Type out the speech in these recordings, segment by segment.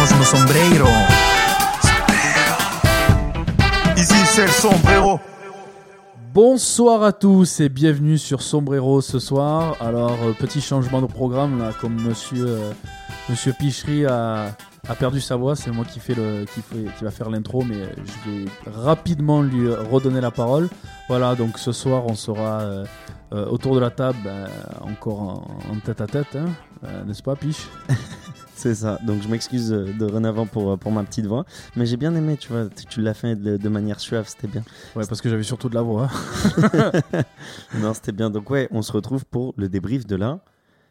ponemos nos sombrero. Ici c'est le sombrero. Bonsoir à tous et bienvenue sur Sombrero ce soir. Alors, euh, petit changement de programme là, comme monsieur, euh, monsieur Pichery a, a perdu sa voix, c'est moi qui, fais le, qui, fait, qui va faire l'intro, mais je vais rapidement lui redonner la parole. Voilà, donc ce soir on sera euh, euh, autour de la table, ben, encore en, en tête à tête, hein, euh, n'est-ce pas Piche? C'est ça, donc je m'excuse euh, de dorénavant pour, euh, pour ma petite voix. Mais j'ai bien aimé, tu vois, tu, tu l'as fait de, de manière suave, c'était bien. Ouais, parce que j'avais surtout de la voix. non, c'était bien. Donc ouais, on se retrouve pour le débrief de la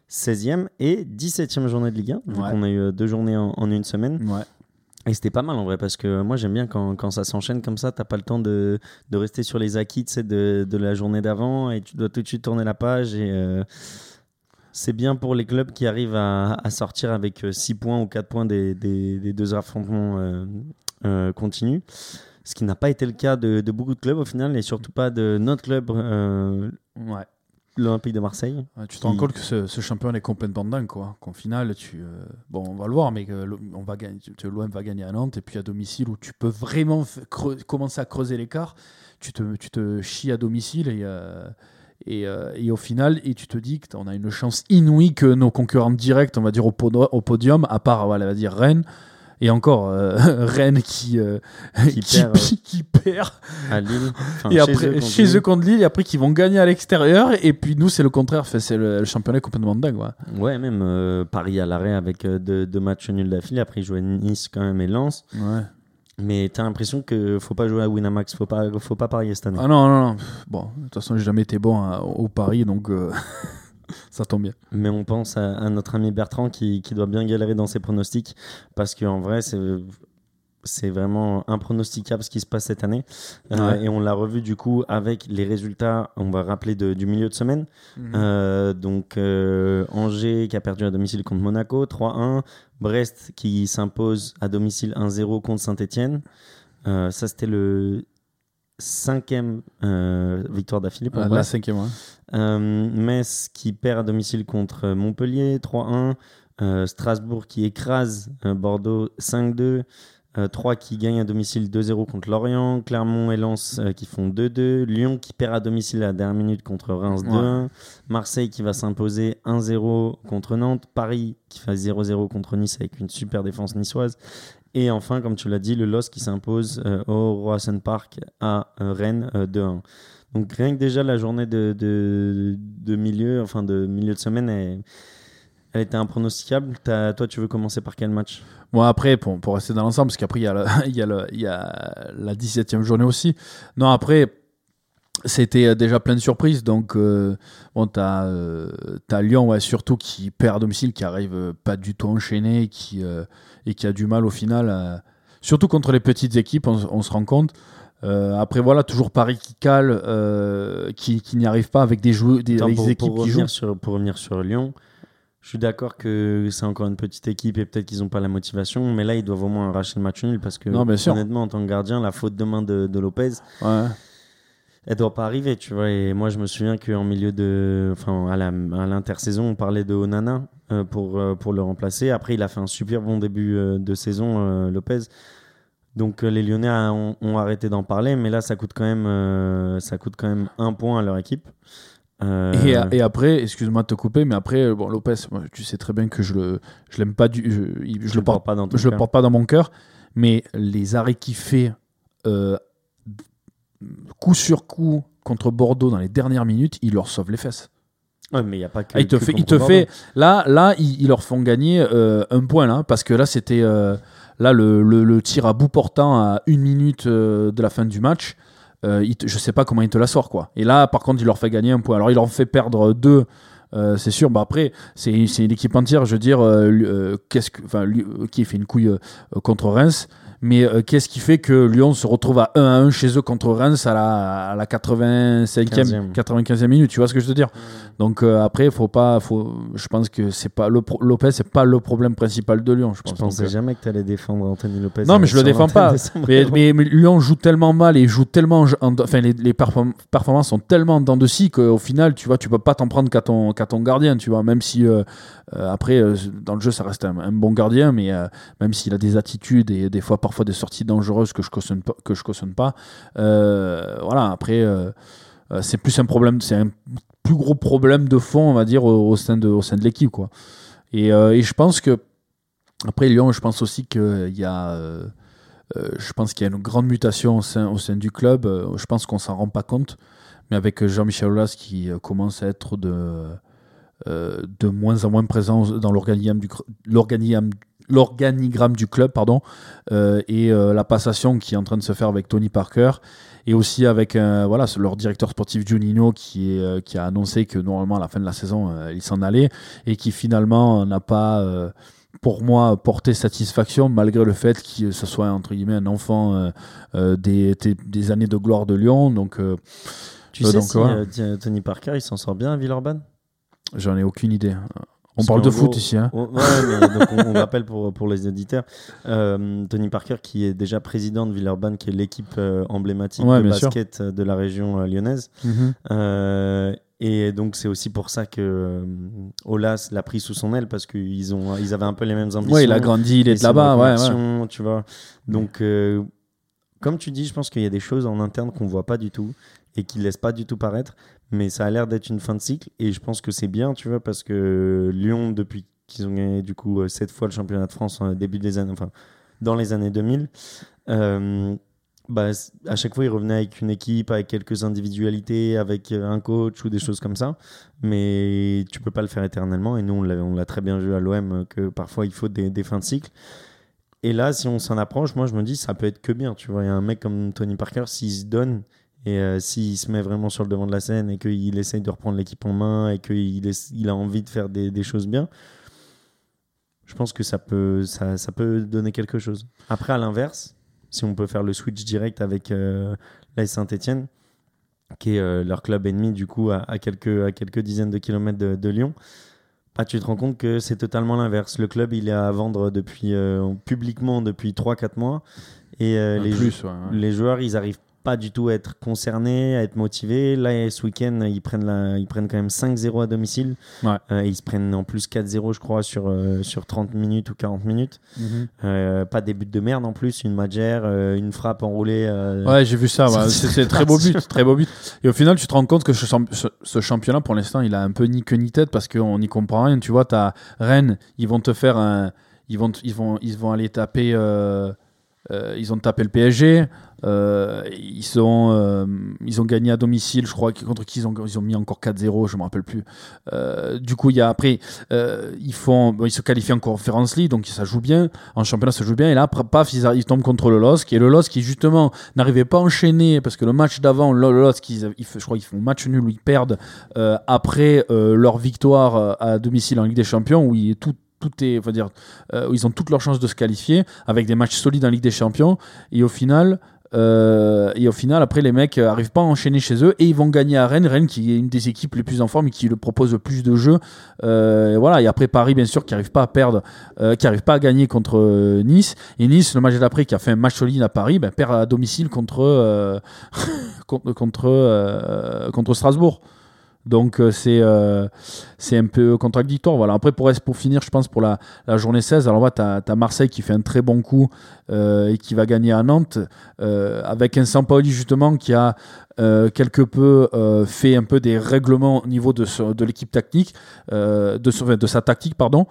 16e et 17e journée de Ligue 1. vu Ouais. qu'on a eu euh, deux journées en, en une semaine. Ouais. Et c'était pas mal en vrai, parce que moi j'aime bien quand, quand ça s'enchaîne comme ça, t'as pas le temps de, de rester sur les acquis de, de la journée d'avant et tu dois tout de suite tourner la page. Et euh, c'est bien pour les clubs qui arrivent à, à sortir avec 6 points ou 4 points des, des, des deux affrontements euh, euh, continus. Ce qui n'a pas été le cas de, de beaucoup de clubs au final, et surtout pas de notre club, euh, Ouais. l'Olympique de Marseille. Ouais, tu te rends Qui- compte que ce, ce champion est complètement dingue, quoi. Qu'en finale, tu, euh, bon, on va le voir, mais on va gagner, l'OM va gagner à Nantes, et puis à domicile où tu peux vraiment commencer à creuser l'écart, tu te, tu te chies à domicile et, euh, et, euh, et au final, et tu te dis qu'on a une chance inouïe que nos concurrents directs, on va dire au, podium, à part, voilà, on va dire Rennes. Et encore, euh, Rennes qui, euh, Qui qui, perd, euh, qui perd À Lille. Enfin, et chez après, eux, chez Lille. eux contre Lille, et après qu'ils vont gagner à l'extérieur, et puis nous, c'est le contraire. C'est le, le championnat complètement dingue. Ouais. Ouais, même euh, Paris à l'arrêt avec deux, deux matchs nuls d'affilée. Après, ils jouaient Nice quand même et Lens. Ouais. Mais t'as l'impression que faut pas jouer à Winamax, faut pas, faut pas parier cette année. Ah non, non, non. Bon, de toute façon, j'ai jamais été bon à- au Paris, donc euh, ça tombe bien. Mais on pense à, à notre ami Bertrand qui, qui doit bien galérer dans ses pronostics parce qu'en vrai, c'est. C'est vraiment impronosticable ce qui se passe cette année. Euh, Ouais. et on l'a revu du coup avec les résultats, on va rappeler, de- du milieu de semaine. Euh, donc euh, Angers qui a perdu à domicile contre Monaco 3-1, Brest qui s'impose à domicile 1-0 contre Saint-Etienne. ça c'était le cinquième victoire d'affilée pour Ah, la cinquième, ouais. Metz qui perd à domicile contre Montpellier 3-1. Euh, Strasbourg qui écrase Bordeaux 5-2. Euh, 3 qui gagne à domicile 2-0 contre Lorient. Clermont et Lens euh, qui font 2-2. Lyon qui perd à domicile à la dernière minute contre Reims 2-1. Marseille qui va s'imposer 1-0 contre Nantes. Paris qui fait 0-0 contre Nice avec une super défense niçoise. Et enfin, comme tu l'as dit, le LOS qui s'impose euh, au Roassen Park à euh, Rennes euh, 2-1. Donc rien que déjà la journée de, de, de milieu, enfin de milieu de semaine, elle, elle était impronosticable. T'as- toi, tu veux commencer par quel match? Bon, après, pour, pour rester dans l'ensemble, parce qu'après, il y, a le- il y, a le- il y a la 17e journée aussi. Non, après, c'était euh, déjà plein de surprises. Donc, euh, bon, t'as euh, t'as Lyon, ouais, surtout, qui perd à domicile, qui arrive euh, pas du tout enchaîné qui, euh, et qui a du mal au final. Surtout contre les petites équipes, on, on se rend compte. Euh, après, voilà, toujours Paris qui cale, euh, qui, qui n'y arrive pas avec des, joueurs, des, Attends, avec pour, des équipes pour qui jouent. sur, pour revenir sur Lyon, je suis d'accord que c'est encore une petite équipe et peut-être qu'ils n'ont pas la motivation, mais là, ils doivent au moins arracher le match nul parce que, Non, honnêtement, en tant que gardien, la faute de main de, de Lopez, Ouais. elle doit pas arriver, tu vois. Et moi, je me souviens qu'en milieu de. Enfin, à l'intersaison, on parlait de Onana euh, pour, euh, pour le remplacer. Après, il a fait un super bon début euh, de saison, Lopez. Donc, les Lyonnais ont, ont arrêté d'en parler, mais là, ça coûte quand même, euh, ça coûte quand même un point à leur équipe. Euh, Et, et après, excuse-moi de te couper, mais après, euh, bon, Lopez, moi, tu sais très bien que je le, je l'aime pas du, je, je le porte, pas dans ton je le cœur. porte pas dans mon cœur, mais les arrêts qu'il fait euh, coup sur coup contre Bordeaux dans les dernières minutes, il leur sauve les fesses. Ouais, mais il a pas que. Ah, il te que fait, il te fait, là, là, ils, leur font gagner euh, un point là, parce que là, c'était là le, le- le tir à bout portant à une minute de la fin du match. Euh, il je sais pas comment il te la sort quoi. Et là, par contre, il leur fait gagner un point. Alors, il leur fait perdre deux. euh, c'est sûr, bah après, c'est une équipe entière. Je veux dire, euh, euh, qu'est-ce que, qui fait une couille contre Reims, mais euh, qu'est-ce qui fait que Lyon se retrouve à 1 à 1 chez eux contre Reims à la, à la 85e, 15e. 95e minute Tu vois ce que je veux dire? Donc euh, après, faut pas, faut, je pense que c'est pas le pro- Lopez, c'est pas le problème principal de Lyon. Je Je pense. pensais Donc, euh, jamais que tu allais défendre Anthony Lopez. non, mais je le défends pas. Mais, mais, mais Lyon joue tellement mal et joue tellement, en- enfin les, les perform- performances sont tellement en dents de scie qu'au final, tu vois, tu peux pas t'en prendre qu'à ton, qu'à ton gardien, tu vois. Même si euh, après, dans le jeu, ça reste un, un bon gardien, mais même s'il a des attitudes et des fois parfois des sorties dangereuses que je cautionne pas, que je cautionne pas. euh, voilà, après, euh, euh, c'est plus un problème, c'est un plus gros problème de fond, on va dire, au, sein de, au sein de l'équipe, quoi. Et, et je pense que après Lyon, je pense aussi qu'il y a je pense qu'il y a une grande mutation au sein, au sein du club. Je pense qu'on s'en rend pas compte. Mais avec Jean-Michel Aulas qui commence à être de, de moins en moins présent dans l'organigramme du, l'organigramme, du club pardon, euh, et euh, la passation qui est en train de se faire avec Tony Parker et aussi avec euh, voilà, leur directeur sportif Juninho qui, est, qui a annoncé que normalement à la fin de la saison il s'en allait et qui finalement n'a pas pour moi porté satisfaction malgré le fait que ce soit entre guillemets un enfant euh, euh, des, des, années de gloire de Lyon. Donc euh, Tu sais donc, si Tony Parker, il s'en sort bien à Villeurbanne? J'en ai aucune idée on parle de foot ici hein. on- Ouais, mais donc on, on rappelle pour, pour les éditeurs, euh, Tony Parker qui est déjà président de Villeurbanne, qui est l'équipe euh, emblématique Ouais, de sûr. basket euh, de la région euh, lyonnaise. Mhm. Et donc c'est aussi pour ça que Olas l'a pris sous son aile parce qu'ils ont ils avaient un peu les mêmes ambitions. ouais il a grandi il est là-bas ouais, ouais. reconversion, tu vois. Donc comme tu dis, je pense qu'il y a des choses en interne qu'on voit pas du tout et qui laissent pas du tout paraître, mais ça a l'air d'être une fin de cycle et je pense que c'est bien, tu vois, parce que Lyon depuis qu'ils ont gagné du coup euh, sept fois le championnat de France au début des années, enfin dans les années 2000. euh, bah, à chaque fois, ils revenaient avec une équipe, avec quelques individualités, avec euh, un coach ou des choses comme ça. Mais tu peux pas le faire éternellement. Et nous, on l'a, très bien vu à l'OM euh, que parfois il faut des, des fins de cycle. Et là, si on s'en approche, moi, je me dis, ça peut être que bien. Tu vois, il y a un mec comme Tony Parker, s'il se donne et euh, s'il se met vraiment sur le devant de la scène et qu'il essaye de reprendre l'équipe en main et qu'il il a envie de faire des, des choses bien, je pense que ça peut, ça, ça peut donner quelque chose. Après, à l'inverse, si on peut faire le switch direct avec euh, l'AS Saint-Etienne, qui est euh, leur club ennemi, du coup, à, à quelques, à quelques dizaines de kilomètres de, de Lyon, bah, tu te rends compte que c'est totalement l'inverse. Le club, il est à vendre depuis, euh, publiquement depuis 3-4 mois. Et euh, les, plus ouais, ouais. les joueurs, ils arrivent pas du tout être concernés, à être motivés. Là, ce week-end, ils prennent, la, ils prennent quand même 5-0 à domicile. Ouais. Euh, ils se prennent en plus 4-0, je crois, sur, euh, sur 30 minutes ou 40 minutes. Mhm. Euh, pas des buts de merde en plus, une magère, une frappe enroulée. Ouais, j'ai vu ça. ouais. C'est c'est très beau but, très beau but. Et au final, tu te rends compte que ce, ce- ce championnat, pour l'instant, il a un peu ni queue ni tête parce qu'on n'y comprend rien. Tu vois, t'as Rennes, ils vont te faire un, ils vont, ils vont, ils vont aller taper. euh, ils ont tapé le PSG. Euh, ils, sont, euh, ils ont gagné à domicile, je crois. Contre qui ils ont, ils ont mis encore 4-0, je me rappelle plus. Euh, du coup, il y a après, euh, ils font, ils se qualifient en Conference League, donc ça joue bien. En championnat, ça joue bien. Et là, paf, ils, tombent contre le LOSC. Et le LOSC, qui justement n'arrivait pas à enchaîner parce que le match d'avant, le LOSC, ils, je crois qu'ils font match nul où ils perdent euh, après euh, leur victoire à domicile en Ligue des Champions, où il tout tout est, on va dire, euh, ils ont toutes leurs chances de se qualifier avec des matchs solides en Ligue des Champions. Et au final, euh, et au final, après, les mecs euh, arrivent pas à enchaîner chez eux et ils vont gagner à Rennes. Rennes qui est une des équipes les plus en forme et qui le propose le plus de jeux. Euh, et voilà. Et après Paris, bien sûr, qui arrive pas à perdre, qui arrive pas à gagner contre Nice. Et Nice, le match d'après, qui a fait un match solide à Paris, ben, perd à domicile contre contre contre Strasbourg. Donc euh, c'est euh, c'est un peu contradictoire. Voilà. Après, pour, pour finir, je pense pour la, la journée 16, alors tu as, Marseille qui fait un très bon coup euh, et qui va gagner à Nantes, avec un Sampaoli justement qui a quelque peu fait un peu des règlements au niveau de, de l'équipe tactique, de, de sa tactique, pardon.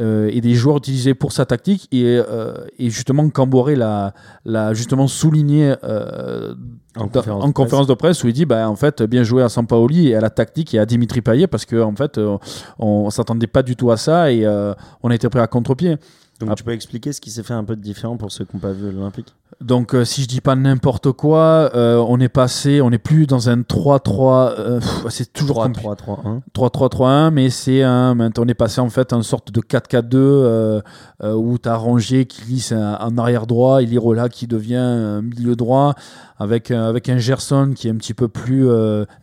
Euh, et des joueurs utilisés pour sa tactique. Et, euh, et justement Camboré l'a, l'a justement souligné euh, En conférence en de conférence de presse où il dit bah, en fait bien joué à Sampaoli et à la tactique et à Dimitri Payet parce que en fait on, on s'attendait pas du tout à ça et on a été pris à contre-pied. Donc Ah. tu peux expliquer ce qui s'est fait un peu de différent pour ceux qui n'ont pas vu l'Olympique? Donc euh, si je dis pas n'importe quoi euh, on est passé on n'est plus dans un 3-3 euh, c'est toujours compli- 3-3-3-1. 3-3-3-1, mais c'est un. On est passé en fait une sorte de 4-4-2 euh, où tu as Rongier qui glisse en arrière droit, Ilirola qui devient milieu droit, avec, un- avec un Gerson qui est un petit peu plus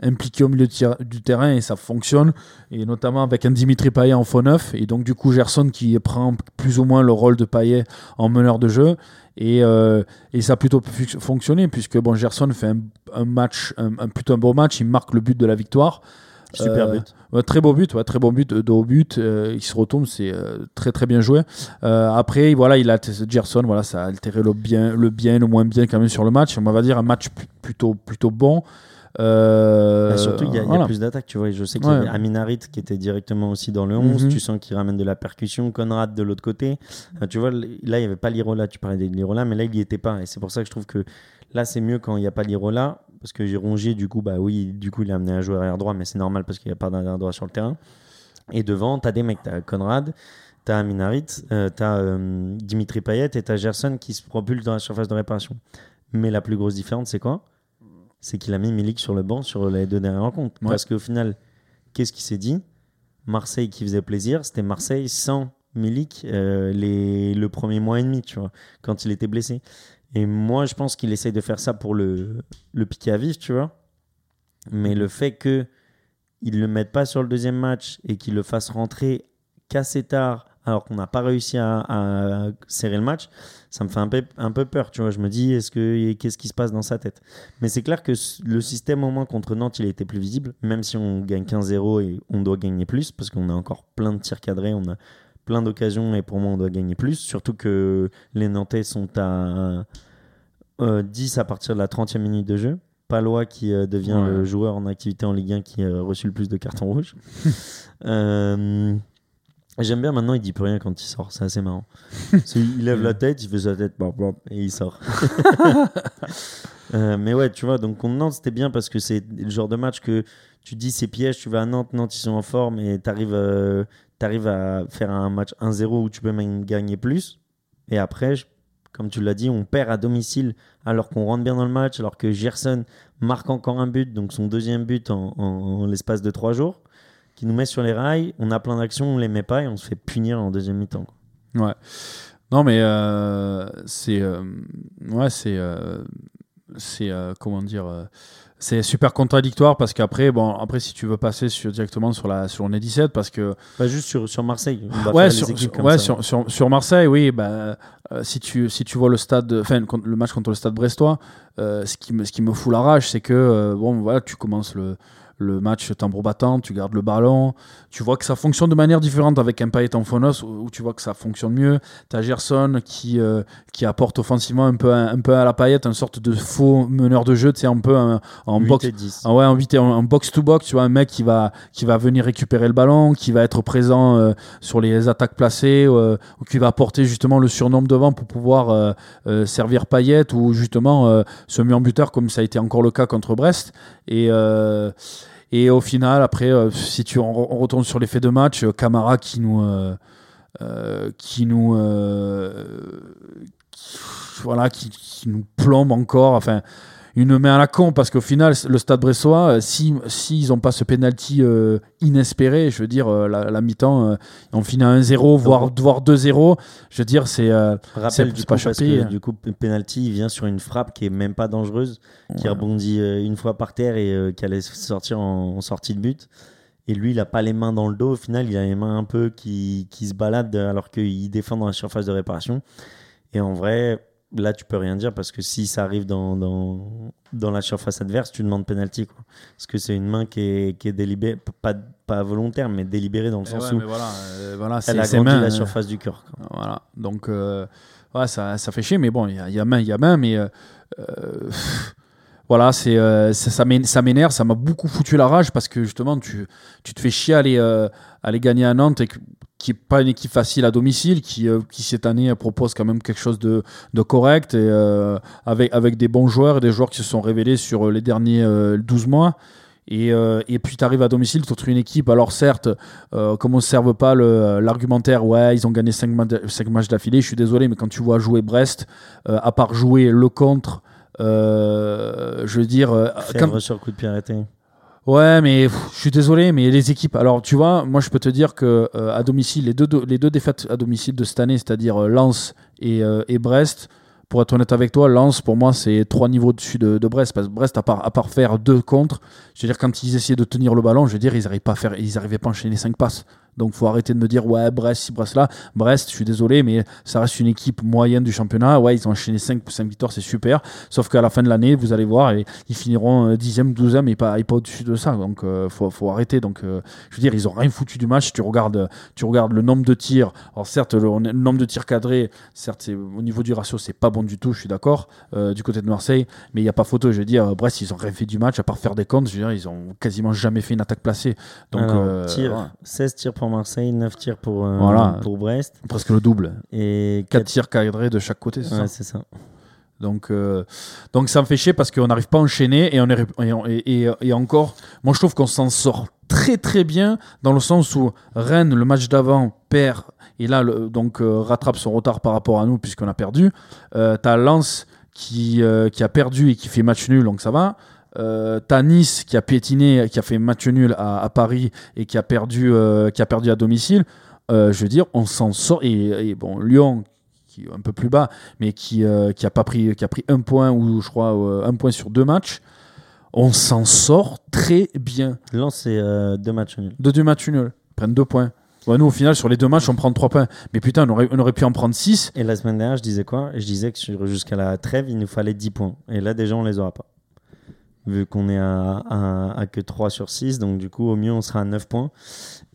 impliqué au milieu du terrain et ça fonctionne, et notamment avec un Dimitri Payet en faux neuf, et donc du coup Gerson qui prend plus ou moins le rôle de Payet en meneur de jeu. Et, euh, et ça a plutôt fonctionné puisque bon, Gerson fait un, un match, un, un- plutôt un beau match, il marque le but de la victoire. Super Euh, but. Ouais, très beau but, ouais, très bon but de, haut but. euh, il se retourne, c'est euh, très très bien joué. Après, voilà, il a Gerson, voilà, ça a altéré le bien, le bien, le moins bien quand même sur le match. On va dire un match pl- plutôt plutôt bon. Euh, Bah, surtout, il y a, y plus d'attaques, tu vois. Je sais qu'il Ouais. y avait Aminarit qui était directement aussi dans le 11. Mhm. Tu sens qu'il ramène de la percussion. Conrad de l'autre côté. Euh, tu vois, là, il n'y avait pas Lirola. Tu parlais de Lirola, mais là, il n'y était pas. Et c'est pour ça que je trouve que là, c'est mieux quand il n'y a pas Lirola. Parce que j'ai rongé, du coup, bah oui, du coup, il a amené un joueur arrière droit, mais c'est normal parce qu'il n'y a pas d'arrière droit sur le terrain. Et devant, tu as des mecs. Tu as Conrad, tu as Aminarit, tu as Dimitri Payet et tu as Gerson qui se propulse dans la surface de réparation. Mais la plus grosse différence, c'est quoi? C'est qu'il a mis Milik sur le banc sur les deux dernières rencontres. Ouais. Parce qu'au final, qu'est-ce qui s'est dit? Marseille qui faisait plaisir, c'était Marseille sans Milik euh, les, le premier mois et demi, tu vois, quand il était blessé. Et moi, je pense qu'il essaye de faire ça pour le, le piquer à vif, tu vois. Mais le fait que il le mette pas sur le deuxième match et qu'il le fasse rentrer qu'assez tard, alors qu'on n'a pas réussi à, à serrer le match, ça me fait un peu, un peu peur, tu vois. Je me dis, est-ce que qu'est-ce qui se passe dans sa tête? Mais c'est clair que le système au moins contre Nantes, il a été plus visible, même si on gagne 15-0 et on doit gagner plus, parce qu'on a encore plein de tirs cadrés, on a plein d'occasions et pour moi on doit gagner plus, surtout que les Nantais sont à euh, 10 à partir de la 30e minute de jeu. Palois qui euh, devient Ouais. le joueur en activité en Ligue 1 qui a reçu le plus de cartons rouges. Euh, J'aime bien maintenant, il dit plus rien quand il sort, c'est assez marrant. Il lève la tête, il fait sa tête, et il sort. Euh, mais ouais, tu vois, donc contre Nantes, c'était bien parce que c'est le genre de match que tu dis c'est piège, tu vas à Nantes, Nantes ils sont en forme et tu arrives, à faire un match 1-0 où tu peux même gagner plus. Et après, comme tu l'as dit, on perd à domicile alors qu'on rentre bien dans le match, alors que Gerson marque encore un but, donc son deuxième but en, en- en l'espace de trois jours, qui nous met sur les rails. On a plein d'actions, on les met pas et on se fait punir en deuxième mi-temps. Ouais. Non, mais euh, c'est. euh, ouais, c'est. euh, c'est. comment dire c'est super contradictoire parce qu'après, bon, après, si tu veux passer sur, directement sur la sur l'année 17, parce que. Pas juste sur, sur Marseille. On Ouais, sur, ouais ça. sur, sur, sur Marseille, oui. Bah, euh, si, tu, si tu vois le stade, enfin, le match contre le stade brestois, euh, ce, qui me, ce qui me fout la rage, c'est que, euh, bon, voilà, tu commences le, le match tambour battant, tu gardes le ballon, tu vois que ça fonctionne de manière différente avec un Payet en Phonos, où, tu vois que ça fonctionne mieux. Tu as Gerson qui, euh, qui apporte offensivement un peu, un, peu à la Payet, une sorte de faux meneur de jeu, tu sais, un peu un- en 8 box. et 10. Ah ouais, en, huit- en, en box to box, tu vois, un mec qui va, qui va venir récupérer le ballon, qui va être présent euh, sur les attaques placées, euh, ou qui va apporter justement le surnombre devant pour pouvoir euh, euh, servir Payet ou justement euh, se met en buteur comme ça a été encore le cas contre Brest. Et, euh, et au final, après, euh, si tu, on, retourne sur les faits de match, euh, Camara qui nous. euh, qui nous voilà qui, qui nous plombe encore enfin une main à la con parce qu'au final le stade bressois euh, si s'ils n'ont pas ce penalty euh, inespéré je veux dire euh, la, la mi-temps euh, on finit à 1-0 voire, voire 2-0 je veux dire c'est euh, Rappel du pas coup, parce chapé, que hein. du coup, penalty, il vient sur une frappe qui est même pas dangereuse, qui Ouais. rebondit une fois par terre et qui allait sortir en, en sortie de but. Et lui, il a pas les mains dans le dos. Au final, il a les mains un peu qui, qui se baladent alors qu'il défend dans la surface de réparation. Et en vrai, là, tu peux rien dire parce que si ça arrive dans, dans, dans la surface adverse, tu demandes penalty. Quoi. Parce que c'est une main qui est, qui est délibérée, pas, pas volontaire, mais délibérée dans le Mais sens ouais, où voilà, euh, voilà c'est elle la euh, surface du cœur. Voilà. Donc, euh, ouais, ça, ça fait chier, mais bon, il y, a- y a main, il y a main, mais euh, euh, voilà, c'est, ça, ça m'é- ça m'énerve, ça m'a beaucoup foutu la rage parce que justement, tu, tu te fais chier à aller, à aller gagner à Nantes, et que- qui n'est pas une équipe facile à domicile, qui, euh, qui cette année propose quand même quelque chose de, de correct, et, euh, avec, avec des bons joueurs et des joueurs qui se sont révélés sur euh, les derniers euh, 12 mois. Et, euh, et puis tu arrives à domicile, tu retrouves une équipe. Alors certes, euh, comme on ne serve pas le- l'argumentaire, ouais, ils ont gagné 5, matchs d'affilée, je suis désolé, mais quand tu vois jouer Brest, euh, à part jouer le contre, euh, je veux dire... euh, quand- sur coup de pied arrêté. Ouais, mais je suis désolé, mais les équipes. Alors, tu vois, moi, je peux te dire que euh, à domicile, les deux, les deux défaites à domicile de cette année, c'est-à-dire euh, Lens et, euh, et Brest, pour être honnête avec toi, Lens, pour moi, c'est trois niveaux au-dessus de, Brest. Parce que Brest, à part, à part faire deux contre, je veux dire, quand ils essayaient de tenir le ballon, je veux dire, ils n'arrivaient pas à faire, ils pas à enchaîner cinq passes. Donc faut arrêter de me dire ouais Brest, si Brest là, Brest, je suis désolé, mais ça reste une équipe moyenne du championnat. Ouais, ils ont enchaîné 5, 5 victoires, c'est super. Sauf qu'à la fin de l'année, vous allez voir, et ils finiront 10e, 12e et pas, et pas au-dessus de ça. Donc euh, faut, faut arrêter. Donc euh, je veux dire, ils ont rien foutu du match. Tu regardes, tu regardes le nombre de tirs. Alors certes, le, le nombre de tirs cadrés, certes, au niveau du ratio, c'est pas bon du tout, je suis d'accord, euh, du côté de Marseille. Mais il n'y a pas photo, je veux dire, Brest, ils ont rien fait du match, à part faire des comptes. Je veux dire, ils ont quasiment jamais fait une attaque placée. Donc, Alors, euh, tir, voilà. 16 tirs pour Marseille, 9 tirs pour, euh, Voilà. pour Brest. presque le double. Et 4 tirs cadrés de chaque côté, c'est Ouais, ça c'est ça. Donc, euh, donc ça me fait chier parce qu'on n'arrive pas à enchaîner et, on est, et, on- et- encore, moi je trouve qu'on s'en sort très très bien dans le sens où Rennes, le match d'avant, perd et là le- donc euh, rattrape son retard par rapport à nous puisqu'on a perdu. Euh, T'as Lens qui, qui a perdu et qui fait match nul, donc ça va. Euh, T'as Nice qui a piétiné, qui a fait match nul à, à Paris et qui a perdu, euh, qui a perdu à domicile. Euh, je veux dire, on s'en sort. Et, et bon, Lyon, qui est un peu plus bas, mais qui, qui a pas pris, qui a pris un point ou je crois un point sur deux matchs. On s'en sort très bien. Lens, c'est deux matchs nuls. De deux matchs nuls, ils prennent deux points. Ouais, nous, au final, sur les deux matchs, on prend trois points. Mais putain, on aurait, on aurait pu en prendre six. Et la semaine dernière, je disais quoi? Je disais que jusqu'à la trêve, il nous fallait 10 points. Et là, déjà, on les aura pas. Vu qu'on est à, à- à que 3 sur 6, donc du coup, au mieux, on sera à 9 points.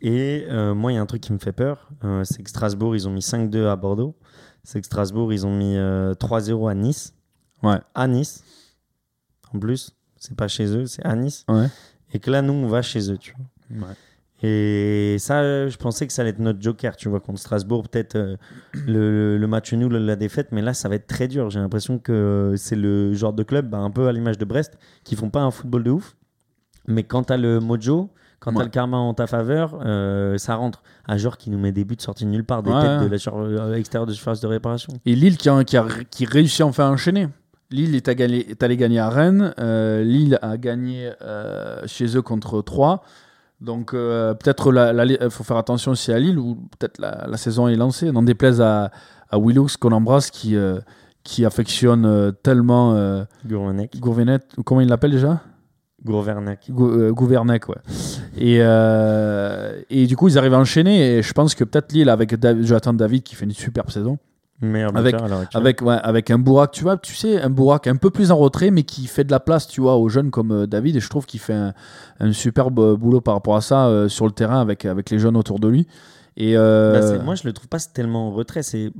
Et euh, moi, il y a un truc qui me fait peur euh, c'est que Strasbourg, ils ont mis 5-2 à Bordeaux. C'est que Strasbourg, ils ont mis euh, 3-0 à Nice. Ouais. À Nice. En plus, c'est pas chez eux, c'est à Nice. Ouais. Et que là, nous, on va chez eux, tu vois. Et ça, je pensais que ça allait être notre joker, tu vois, contre Strasbourg, peut-être euh, le, le match nul, la défaite, mais là, ça va être très dur. J'ai l'impression que c'est le genre de club, bah, un peu à l'image de Brest, qui font pas un football de ouf, mais quand t'as le mojo, quand Ouais. t'as le karma en ta faveur, euh, ça rentre. Un joueur qui nous met des buts sortis de nulle part, des Ouais. têtes de la sur, euh, de surface de réparation. Et Lille qui, a, qui, a- qui réussit enfin à enchaîner. Lille est, allé gagner à Rennes. euh, Lille a gagné euh, chez eux contre 3. Donc euh, peut-être il faut faire attention aussi à Lille où peut-être la, la saison est lancée. N'en déplaise à, à Willoux qu'on embrasse qui, euh, qui affectionne euh, tellement euh. Gourvenet. Comment il l'appelle déjà? Gourvernac. Gou- euh, Gouvernec, ouais. Et, et du coup, ils arrivent à enchaîner. Et je pense que peut-être Lille, avec Dav- Jonathan David, qui fait une superbe saison, Meilleur Avec- avec, ouais, avec un Bourak, tu vois, tu sais, un Bourak un peu plus en retrait, mais qui fait de la place, tu vois, aux jeunes comme euh, David. Et je trouve qu'il fait un, un superbe euh, boulot par rapport à ça euh, sur le terrain avec, avec les jeunes autour de lui. Et euh, Bah, moi, je le trouve pas tellement en retrait. C'est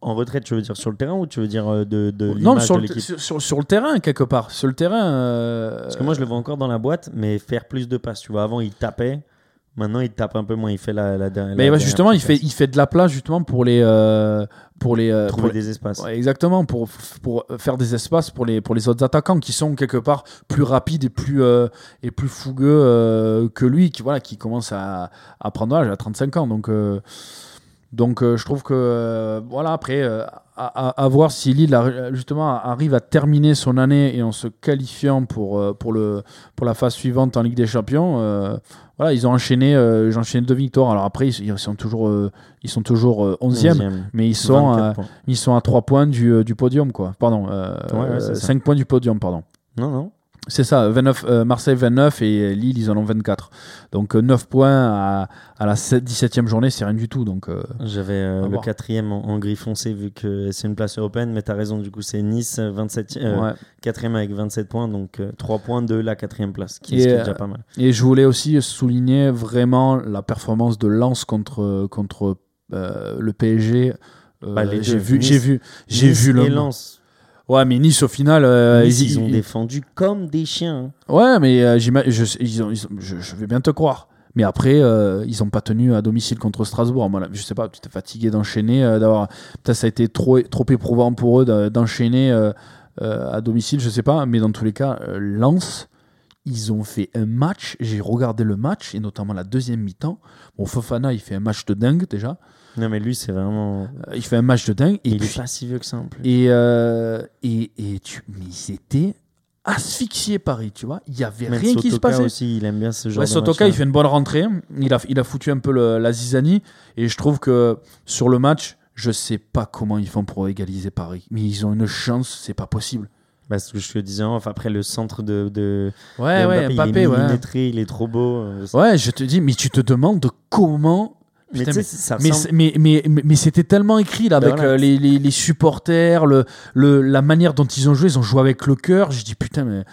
en retrait, tu veux dire sur le terrain ou tu veux dire de, de non, sur de le, sur, sur- sur le terrain, quelque part. Sur le terrain. euh, Parce que moi, je le vois encore dans la boîte, mais faire plus de passes. Tu vois, avant, il tapait. Maintenant, il tape un peu moins. Il fait la, la, la mais dernière ouais, justement, il fait, il fait de la place, justement, pour les. euh, pour les euh, trouver pour les- des espaces. Ouais, exactement, pour, pour faire des espaces pour les, pour les autres attaquants qui sont quelque part plus rapides et plus, euh, et plus fougueux euh, que lui, qui, voilà, qui commence à, à prendre l'âge à 35 ans. Donc, donc je trouve que, voilà, après, à, voir si Lille a- justement arrive à terminer son année et en se qualifiant pour, euh, pour, le, pour la phase suivante en Ligue des Champions. euh, voilà, ils ont enchaîné, euh, enchaîné deux victoires. Alors après, ils, ils sont toujours, euh, ils sont toujours euh, 11e, 11e, mais ils sont, 24 à- ils sont à 3 points du, euh, du podium, quoi. Pardon, euh, Ouais, ouais, c'est ça. 5 points du podium, pardon. Non, non. C'est ça, 29, euh, Marseille 29 et Lille, ils en ont 24. Donc euh, 9 points à, à la 7 17e journée, c'est rien du tout. Donc, euh, J'avais euh, le quatrième en, en gris foncé vu que c'est une place européenne, mais tu as raison, du coup, c'est Nice, 27, euh, ouais. quatrième avec 27 points, donc 3 points de la quatrième place, qui, Et, est euh, déjà pas mal. Et je voulais aussi souligner vraiment la performance de Lens contre, contre euh, le PSG. Euh, Bah, j'ai vu, Nice- j'ai vu, j'ai Nice vu le. et Lens. Ouais, mais Nice au final, euh, Nice, ils, ils ont ils- défendu comme des chiens. hein. Ouais, mais euh, je, ils ont- je, je vais bien te croire. Mais après, euh, ils n'ont pas tenu à domicile contre Strasbourg. Moi, là, je sais pas, tu t'es fatigué d'enchaîner, euh, d'avoir. Ça a été trop, trop éprouvant pour eux de- d'enchaîner euh, à domicile, je sais pas. Mais dans tous les cas, Lens, ils ont fait un match. J'ai regardé le match, et notamment la deuxième mi-temps. Bon, Fofana, il fait un match de dingue déjà. Non, mais lui, c'est vraiment. Euh, il fait un match de dingue. Et il puis, est pas si vieux que ça en plus. et, euh, et, et tu, mais ils étaient asphyxiés Paris, tu vois. Il y avait rien qui se Sotoka passait. aussi, il aime bien ce genre Ouais, de Sotoka, match-là. il fait une bonne rentrée. Il a, il a foutu un peu le- la zizanie. Et je trouve que sur le match, je sais pas comment ils font pour égaliser Paris. Mais ils ont une chance, c'est pas possible. Bah, ce que je te disais en off, après le centre de, de, Ouais, de ouais, Mbappé, il est ouais. il est trop beau. euh, Ouais, je te dis, mais tu te demandes comment Mais Putain, tu sais, mais- ça Mais, ressemble- c'est- mais, mais, mais, mais c'était tellement écrit là Ben avec voilà. euh, les, les, les supporters, le, le, la manière dont ils ont joué, ils ont joué avec le cœur. J'ai dit putain, mais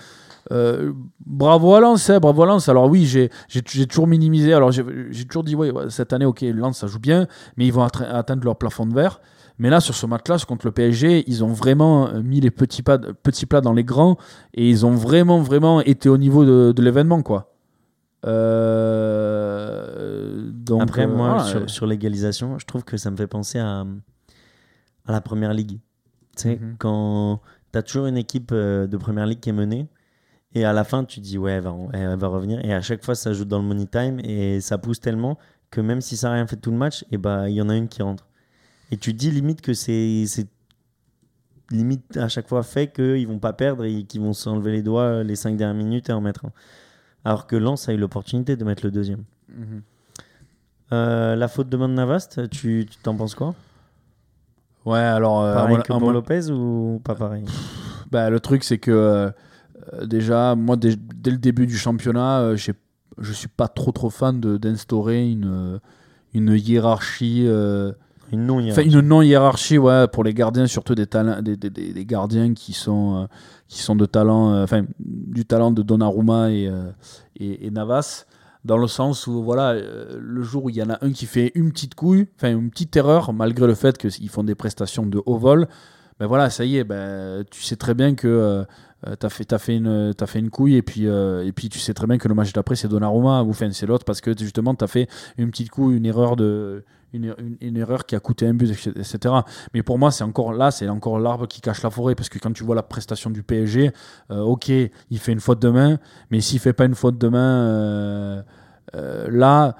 euh, bravo à Lens, hein, bravo à Lens. Alors oui, j'ai j'ai- j'ai toujours minimisé. Alors j'ai j'ai toujours dit, ouais, ouais, cette année, ok, Lens ça joue bien, mais ils vont atteindre leur plafond de verre. Mais là, sur ce match-là, contre le PSG, ils ont vraiment euh, mis les petits, pas, petits plats dans les grands et ils ont vraiment, vraiment été au niveau de, de l'événement, quoi. Euh, donc, Après, euh, moi, voilà. sur, sur l'égalisation, je trouve que ça me fait penser à, à la première ligue. Tu sais, Mhm. quand tu as toujours une équipe euh, de première ligue qui est menée, et à la fin, tu dis, ouais, elle va, elle va revenir. Et à chaque fois, ça joue dans le money time, et ça pousse tellement que même si ça n'a rien fait tout le match, et bah, il y en a une qui rentre. Et tu dis limite que c'est limite à chaque fois fait qu'ils vont pas perdre et qu'ils vont s'enlever les doigts les 5 dernières minutes et en mettre un. Alors que Lens a eu l'opportunité de mettre le deuxième. Mhm. Euh, la faute de Man Navast, tu t'en penses quoi? Ouais, alors, euh, Pareil que pour Lopez ou pas pareil? Bah, le truc, c'est que euh, euh, déjà, moi, dès, dès le début du championnat, j'ai- je suis pas trop trop fan de- d'instaurer une, une hiérarchie. Une non-hiérarchie, ouais, pour les gardiens, surtout des, talents, des, des- des- gardiens qui sont, euh, qui sont de talent, euh, du talent de Donnarumma et, euh, et, et Navas, dans le sens où, voilà, le jour où il y en a un qui fait une petite couille, enfin, une petite erreur, malgré le fait qu'ils font des prestations de haut vol, ben voilà, ça y est, ben, tu sais très bien que euh, t'as fait, t'as fait, une, fait une couille et puis, et puis tu sais très bien que le match d'après c'est Donnarumma ou c'est l'autre parce que justement t'as fait une petite couille, une erreur de, une, une- erreur qui a coûté un but, etc. Mais pour moi, c'est encore là, c'est encore l'arbre qui cache la forêt parce que quand tu vois la prestation du PSG, euh, ok, il fait une faute de main, mais s'il fait pas une faute de main, euh, euh, là.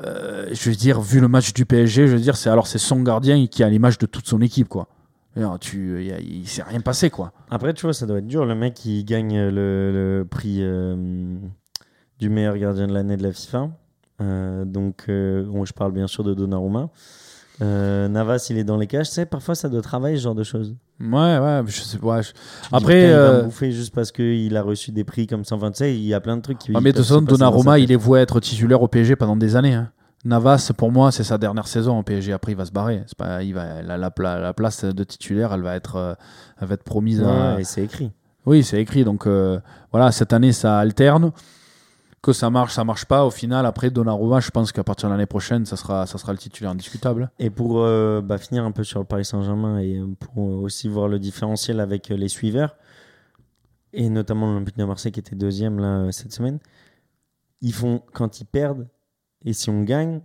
je veux dire, vu le match du PSG, je veux dire, c'est alors c'est son gardien qui a l'image de toute son équipe, quoi. Alors, tu, il s'est rien passé, quoi. Après, tu vois, ça doit être dur. Le mec, il gagne le, prix du meilleur gardien de l'année de la FIFA. Euh, donc, euh, bon, je parle bien sûr de Donnarumma. Euh, Navas, il est dans les cages. Tu sais, parfois, ça doit travailler ce genre de choses. Ouais, ouais, je sais pas. je- Après, putain, il va euh, bouffer juste parce qu'il a reçu des prix comme ça. Enfin, tu sais, il y a plein de trucs qui. Ah, mais de toute façon, Donnarumma, il est voué à être titulaire au PSG pendant des années. hein. Navas, pour moi, c'est sa dernière saison au PSG. Après, il va se barrer. C'est pas, il va, la, la, pla- la place de titulaire, elle va être, elle va être promise à. Ouais, et c'est écrit. Oui, c'est écrit. Donc euh, voilà, cette année, ça alterne. Que ça marche, ça marche pas. Au final, après Donnarumma, je pense qu'à partir de l'année prochaine, ça sera, ça sera le titulaire indiscutable. Et pour euh, bah, finir un peu sur le Paris Saint-Germain et euh, pour euh, aussi voir le différentiel avec euh, les suiveurs, et notamment l'Olympique de Marseille qui était deuxième là, cette semaine, ils font, quand ils perdent, et si on gagne,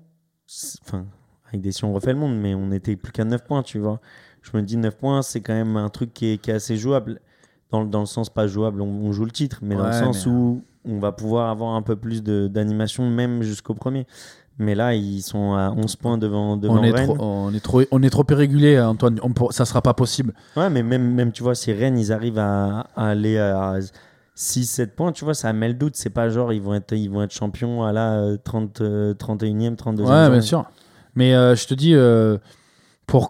enfin, avec des si on refait le monde, mais on n'était plus qu'à 9 points, tu vois. Je me dis 9 points, c'est quand même un truc qui est, qui est assez jouable. Dans, le- dans le sens pas jouable, on, on joue le titre, mais dans le sens mais- où on va pouvoir avoir un peu plus d'animation, même jusqu'au premier. Mais là, ils sont à 11 points devant, devant On est, Rennes. trop, on, est trop, on est trop irrégulier, Antoine. On ça sera pas possible. Ouais, mais même, même tu vois, si Rennes, ils arrivent à, à aller à 6-7 points, tu vois, ça met le doute. C'est pas genre, ils vont être, ils vont être champions à la euh, 30, euh, 31e, 32e. Ouais, journée. bien sûr. Mais euh, je te dis, euh, pour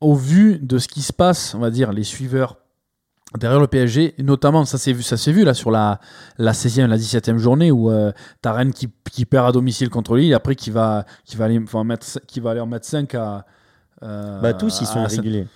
au vu de ce qui se passe, on va dire, les suiveurs derrière le PSG, notamment, ça s'est vu, ça s'est vu là sur la, la 16e, la 17e journée où euh, t'as Rennes qui, qui perd à domicile contre Lille, après qui va, qui va, aller, enfin, mettre, qui va aller en mettre 5 à. euh, Bah, tous, ils sont irréguliers.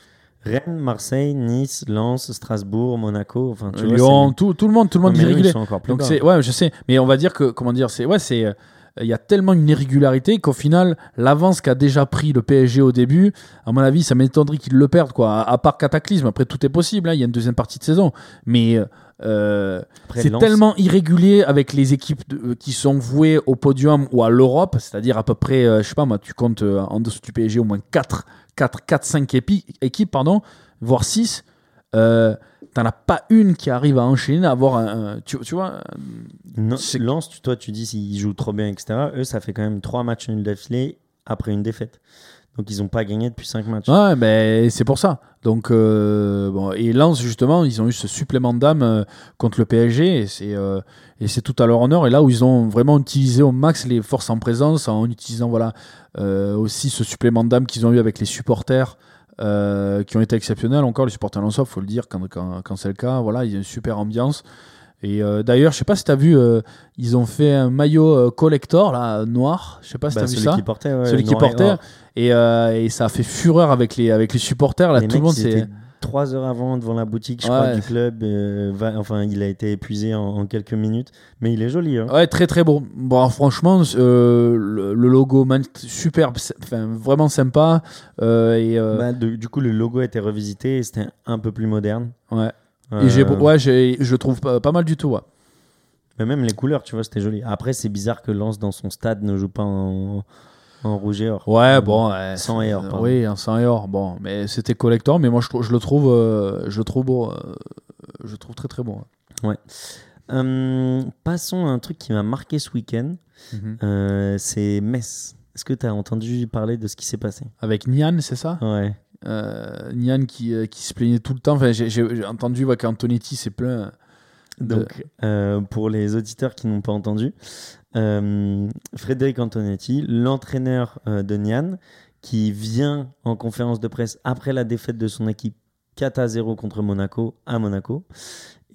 Rennes, Marseille, Nice, Lens, Strasbourg, Monaco. Enfin, tu vois, Lyon, c'est- tout, tout le monde, tout le monde eux, irrégulier. Donc c'est ouais, je sais, mais on va dire que comment dire, c'est ouais, c'est il y a tellement une irrégularité qu'au final, l'avance qu'a déjà pris le PSG au début, à mon avis, ça m'étonnerait qu'ils le perdent quoi. À, à part cataclysme, après tout est possible. hein, Il y a une deuxième partie de saison, mais euh, c'est tellement irrégulier avec les équipes de- euh, qui sont vouées au podium ou à l'Europe, c'est-à-dire à peu près, euh, je sais pas moi, tu comptes euh, en dessous du PSG au moins 4, 4, 4 5 épi- équipes, pardon, voire 6. Euh, T'en as pas une qui arrive à enchaîner, à avoir un, tu, tu vois, Non, C'est- Lens, tu- toi, tu dis s'ils jouent trop bien, etc. Eux, ça fait quand même 3 matchs nuls d'affilée après une défaite. Donc, ils n'ont pas gagné depuis 5 matchs. Ouais, mais c'est pour ça. Donc, euh, bon, et Lens, justement, ils ont eu ce supplément d'âme euh, contre le PSG, et c'est euh, tout à leur honneur. Et là où ils ont vraiment utilisé au max les forces en présence, en utilisant voilà euh, aussi ce supplément d'âme qu'ils ont eu avec les supporters. Euh, qui ont été exceptionnels encore les supporters lensois faut le dire quand, quand, quand c'est le cas voilà il y a une super ambiance Et euh, d'ailleurs, je sais pas si tu as vu, euh, ils ont fait un maillot collector là, noir. Je sais pas si Bah, tu as vu ça. qui portait, ouais, celui qui portait. or. Et, et ça a fait fureur avec les, avec les supporters. Là, Les tout le monde s'est. Trois heures avant devant la boutique, je Ouais. crois, du club. euh, va- enfin, il a été épuisé en, en quelques minutes, mais il est joli. Hein. Ouais, très très bon. Bon, franchement, euh, le, le logo superbe, enfin, vraiment sympa. Euh, et Bah, de- du coup, le logo a été revisité et c'était un peu plus moderne. ouais. Et j'ai, ouais, je trouve pas, pas mal du tout. ouais. Mais même les couleurs, tu vois, c'était joli. Après, c'est bizarre que Lens dans son stade ne joue pas en, en rouge et or. Ouais, bon. ouais, sang et or, pardon. Oui, un sang et or. Bon, mais c'était collector, mais moi je, le trouve, euh, je le trouve beau. euh, je le trouve très très bon. ouais. Euh, passons à un truc qui m'a marqué ce week-end. Mhm. Euh, c'est Metz. Est-ce que tu as entendu parler de ce qui s'est passé? Avec Nian, c'est ça? Ouais. euh, Nian qui, qui se plaignait tout le temps. Enfin, j'ai, entendu ouais, qu'Antonetti s'est plaint. Donc, euh, pour les auditeurs qui n'ont pas entendu, euh, Frédéric Antonetti, l'entraîneur euh, de Nian, qui vient en conférence de presse après la défaite de son équipe 4 à 0 contre Monaco à Monaco.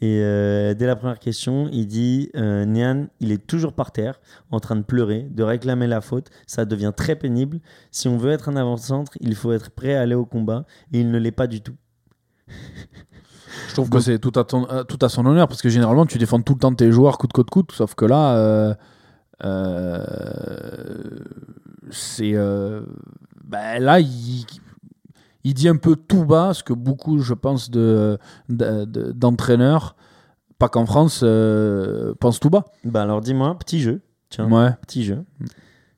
Et euh, dès la première question, il dit euh, Nian, il est toujours par terre, en train de pleurer, de réclamer la faute. Ça devient très pénible. Si on veut être un avant-centre, il faut être prêt à aller au combat. Et il ne l'est pas du tout. Je trouve que c'est tout à, ton, tout à son honneur parce que généralement tu défends tout le temps tes joueurs coup de coude, sauf que là, euh, c'est. euh, ben là, il, il dit un peu tout bas ce que beaucoup, je pense, de, de- de- d'entraîneurs, pas qu'en France, euh, pensent tout bas. Bah alors dis-moi, petit jeu. Tiens, Ouais. petit jeu.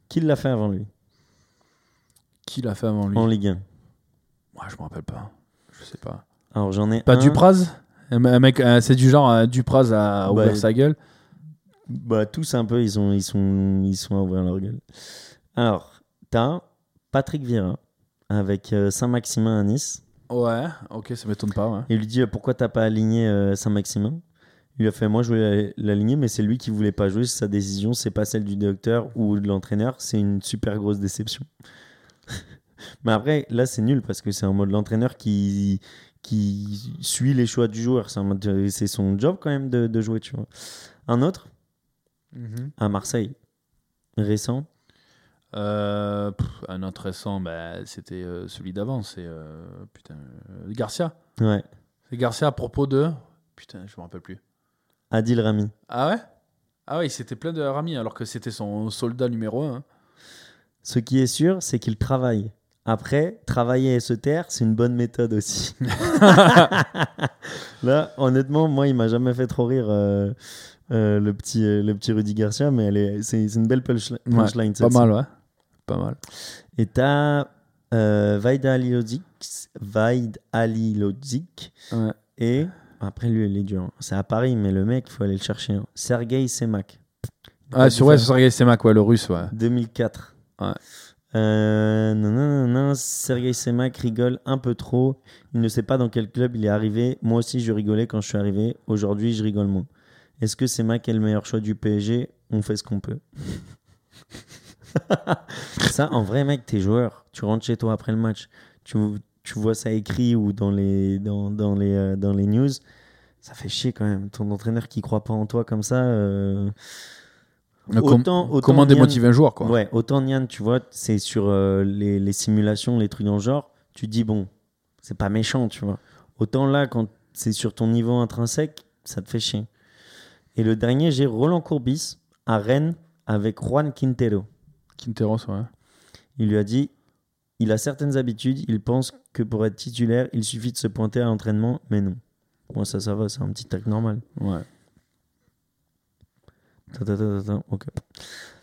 Qui l'a fait avant lui? Qui l'a fait avant lui? En Ligue 1 Ouais, Je me rappelle pas. Je sais pas. Alors j'en ai Pas un. Dupraz? Un mec, euh, c'est du genre euh, Dupraz a Bah, ouvert sa gueule. Bah tous un peu, ils sont, ils sont, ils sont à ouvrir leur gueule. Alors, t'as Patrick Vieira avec euh, Saint-Maximin à Nice. Ouais, ok, ça m'étonne pas. Ouais. Il lui dit euh, pourquoi t'as pas aligné euh, Saint-Maximin? Il lui a fait moi je voulais l'aligner, mais c'est lui qui voulait pas jouer. Sa décision, c'est pas celle du docteur ou de l'entraîneur. C'est une super grosse déception. mais après, là c'est nul parce que c'est en mode l'entraîneur qui qui suit les choix du joueur. C'est son job quand même de, de jouer, tu vois. Un autre? À Marseille, récent. Euh, pff, un autre récent, bah, c'était euh, celui d'avant, c'est euh, putain, euh, Garcia. Ouais. C'est Garcia à propos de. Putain, je me rappelle plus. Adil Rami. Ah ouais? Ah ouais, il s'était plein de Rami alors que c'était son soldat numéro 1. Ce qui est sûr, c'est qu'il travaille. Après, travailler et se taire, c'est une bonne méthode aussi. Là, honnêtement, moi, il m'a jamais fait trop rire euh, euh, le, petit, euh, le petit Rudy Garcia, mais est, c'est, c'est une belle punchli- punchline. Pas mal, ouais. Pas mal. Et t'as euh, Vaid Vaid Alilodzic Ouais. et après lui, il est dur. hein. C'est à Paris, mais le mec, il faut aller le chercher. Hein. Sergei Semak. Ah, sur, ouais, Sergei Semak, ouais, le russe, ouais. 2004. Ouais. Euh, non, non, non, Sergei Semak rigole un peu trop. Il ne sait pas dans quel club il est arrivé. Moi aussi, je rigolais quand je suis arrivé. Aujourd'hui, je rigole moins. Est-ce que Semak est le meilleur choix du PSG On fait ce qu'on peut. ça, en vrai, mec, t'es joueur. Tu rentres chez toi après le match. Tu, vois ça écrit ou dans les, dans, dans les, euh, dans les news. Ça fait chier quand même. Ton entraîneur qui croit pas en toi comme ça. euh, autant- autant comment Nian- démotiver un joueur, quoi? Ouais, autant Nian, tu vois, c'est sur euh, les, les simulations, les trucs dans le genre, tu dis, bon, c'est pas méchant, tu vois. Autant là, quand c'est sur ton niveau intrinsèque, ça te fait chier. Et le dernier, j'ai Roland Courbis à Rennes avec Juan Quintero. Quinteros, ouais. Il lui a dit, il a certaines habitudes, il pense que pour être titulaire, il suffit de se pointer à l'entraînement, mais non. Moi, ça, ça va, c'est un petit tac normal. ouais.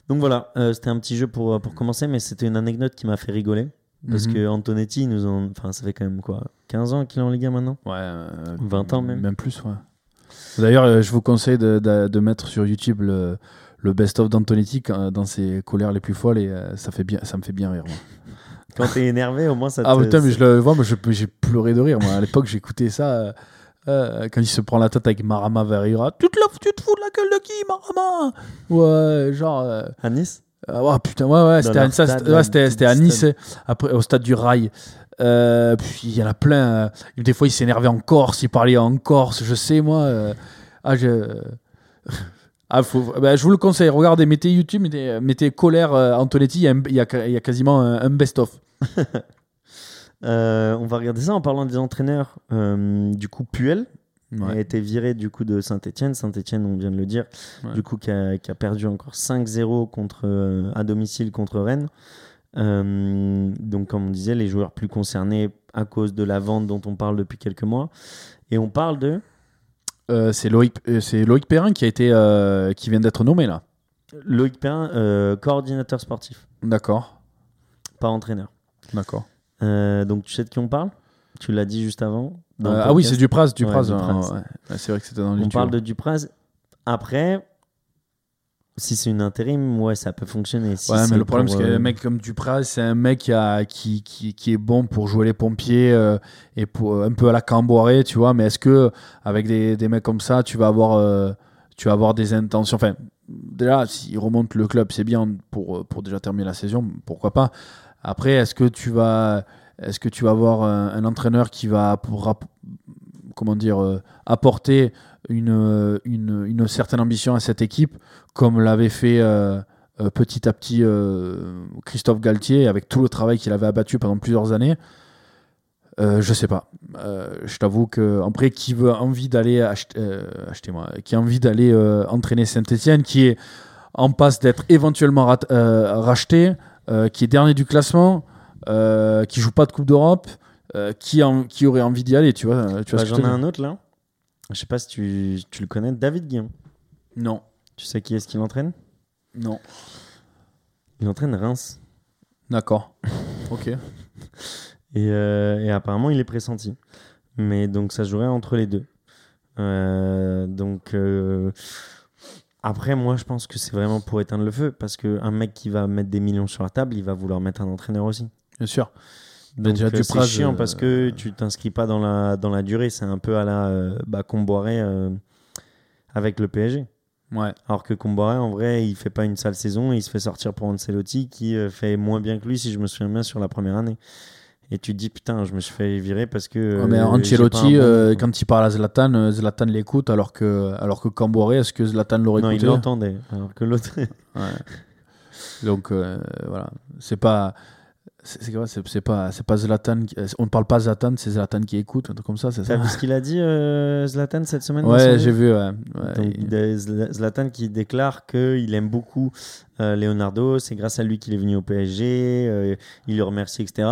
Donc voilà, euh, c'était un petit jeu pour, pour commencer, mais c'était une anecdote qui m'a fait rigoler. Parce Mhm. que Antonetti, nous ont... enfin, ça fait quand même quoi 15 ans qu'il est en Ligue 1 maintenant? Ouais, euh, 20 ans même. Même plus, ouais. D'ailleurs, euh, je vous conseille de, de- de mettre sur YouTube le, le best-of d'Antonetti dans ses colères les plus folles et euh, ça, fait bien, ça me fait bien rire. moi. Quand t'es énervé, au moins ça te. Ah putain, mais je le vois, moi j'ai pleuré de rire. Moi. À l'époque, j'écoutais ça euh, quand il se prend la tête avec Marama Verira. Tu te, la- tu te fous de la gueule de qui, Marama? Ouais, genre. euh, À Nice? Ouais, putain, ouais, ouais, c'était à, ouais, à Nice, après, au stade du Rail. Euh, puis il y en a plein. des fois, il s'énervait en Corse, il parlait en Corse, je sais, moi. Ah, je. Ah, faut... bah, je vous le conseille, regardez, mettez YouTube, mettez, mettez colère Antonetti, il y, a il y a, il y a quasiment un, un best-of. Euh, on va regarder ça en parlant des entraîneurs. Euh, du coup, Puel a été viré du coup de Saint-Etienne. Saint-Etienne, on vient de le dire, Ouais. du coup qui a, qui a perdu encore 5-0 contre, euh, à domicile contre Rennes. Donc, comme on disait, les joueurs plus concernés à cause de la vente dont on parle depuis quelques mois. Et on parle de c'est Loïc, Loïc Perrin qui, a été, qui vient d'être nommé là. Loïc Perrin, coordinateur sportif, D'accord. pas entraîneur. D'accord. Euh, donc, tu sais de qui on parle? Tu l'as dit juste avant. le Euh, ah oui, c'est Dupraz. Dupraz, Ouais, Dupraz. ouais. Ouais, c'est vrai que c'était dans On les parle de Dupraz. Après, si c'est une intérim, ouais, ça peut fonctionner. Si Ouais, mais le problème, c'est qu'un euh, mec comme Dupraz, c'est un mec qui, a, qui, qui, qui est bon pour jouer les pompiers euh, et pour, un peu à la camboirée, tu vois. Mais est-ce que avec des, des mecs comme ça, tu vas avoir, euh, tu vas avoir des intentions? Enfin, déjà, s'il remonte le club, c'est bien pour, euh, pour déjà terminer la saison, pourquoi pas. Après, est-ce que tu vas, est-ce que tu vas avoir un, entraîneur qui va pour, comment dire, euh, apporter une, une, une certaine ambition à cette équipe, comme l'avait fait euh, euh, petit à petit Christophe Galtier, avec tout le travail qu'il avait abattu pendant plusieurs années? Euh, Je sais pas. Je t'avoue que après, qui veut envie d'aller acheter, euh, qui a envie d'aller entraîner Saint-Etienne, qui est en passe d'être éventuellement racheté, euh, qui est dernier du classement, euh, qui joue pas de Coupe d'Europe, euh, qui, en- qui aurait envie d'y aller, tu vois, tu bah, J'en ai un autre là. Je sais pas si tu, tu le connais, David Guillon. Non, Tu sais qui est-ce qu'il entraîne? Non, Il entraîne Reims. d'accord, ok. Et, et apparemment, il est pressenti. Mais donc, ça jouerait entre les deux. Donc, après, moi, je pense que c'est vraiment pour éteindre le feu. Parce qu'un mec qui va mettre des millions sur la table, il va vouloir mettre un entraîneur aussi. Bien sûr. Donc, déjà, euh, c'est chiant euh, parce que tu t'inscris pas dans la, dans la durée. C'est un peu à la euh, bah, Comboiré euh, avec le PSG. Ouais. Alors que Comboiré, en vrai, il fait pas une sale saison et il se fait sortir pour Ancelotti qui euh, fait moins bien que lui, si je me souviens bien, sur la première année. Et tu te dis, putain, je me suis fait virer parce que. Ouais, mais euh, Ancelotti, bon- euh, quand il parle à Zlatan, euh, Zlatan l'écoute alors que, alors que Camboré, est-ce que Zlatan l'aurait Non, il écouté l'entendait. Alors que l'autre. Ouais. Donc voilà, c'est pas. C'est quoi C'est pas, c'est pas Zlatan. qui- On ne parle pas Zlatan, c'est Zlatan qui écoute, un truc comme ça, c'est ça T'as vu ce qu'il a dit, euh, Zlatan, cette semaine Ouais, j'ai vu. Ouais. Ouais, Donc, il- de- Zla- Zlatan qui déclare qu'il aime beaucoup euh, Leonardo, c'est grâce à lui qu'il est venu au PSG, euh, il le remercie, etc.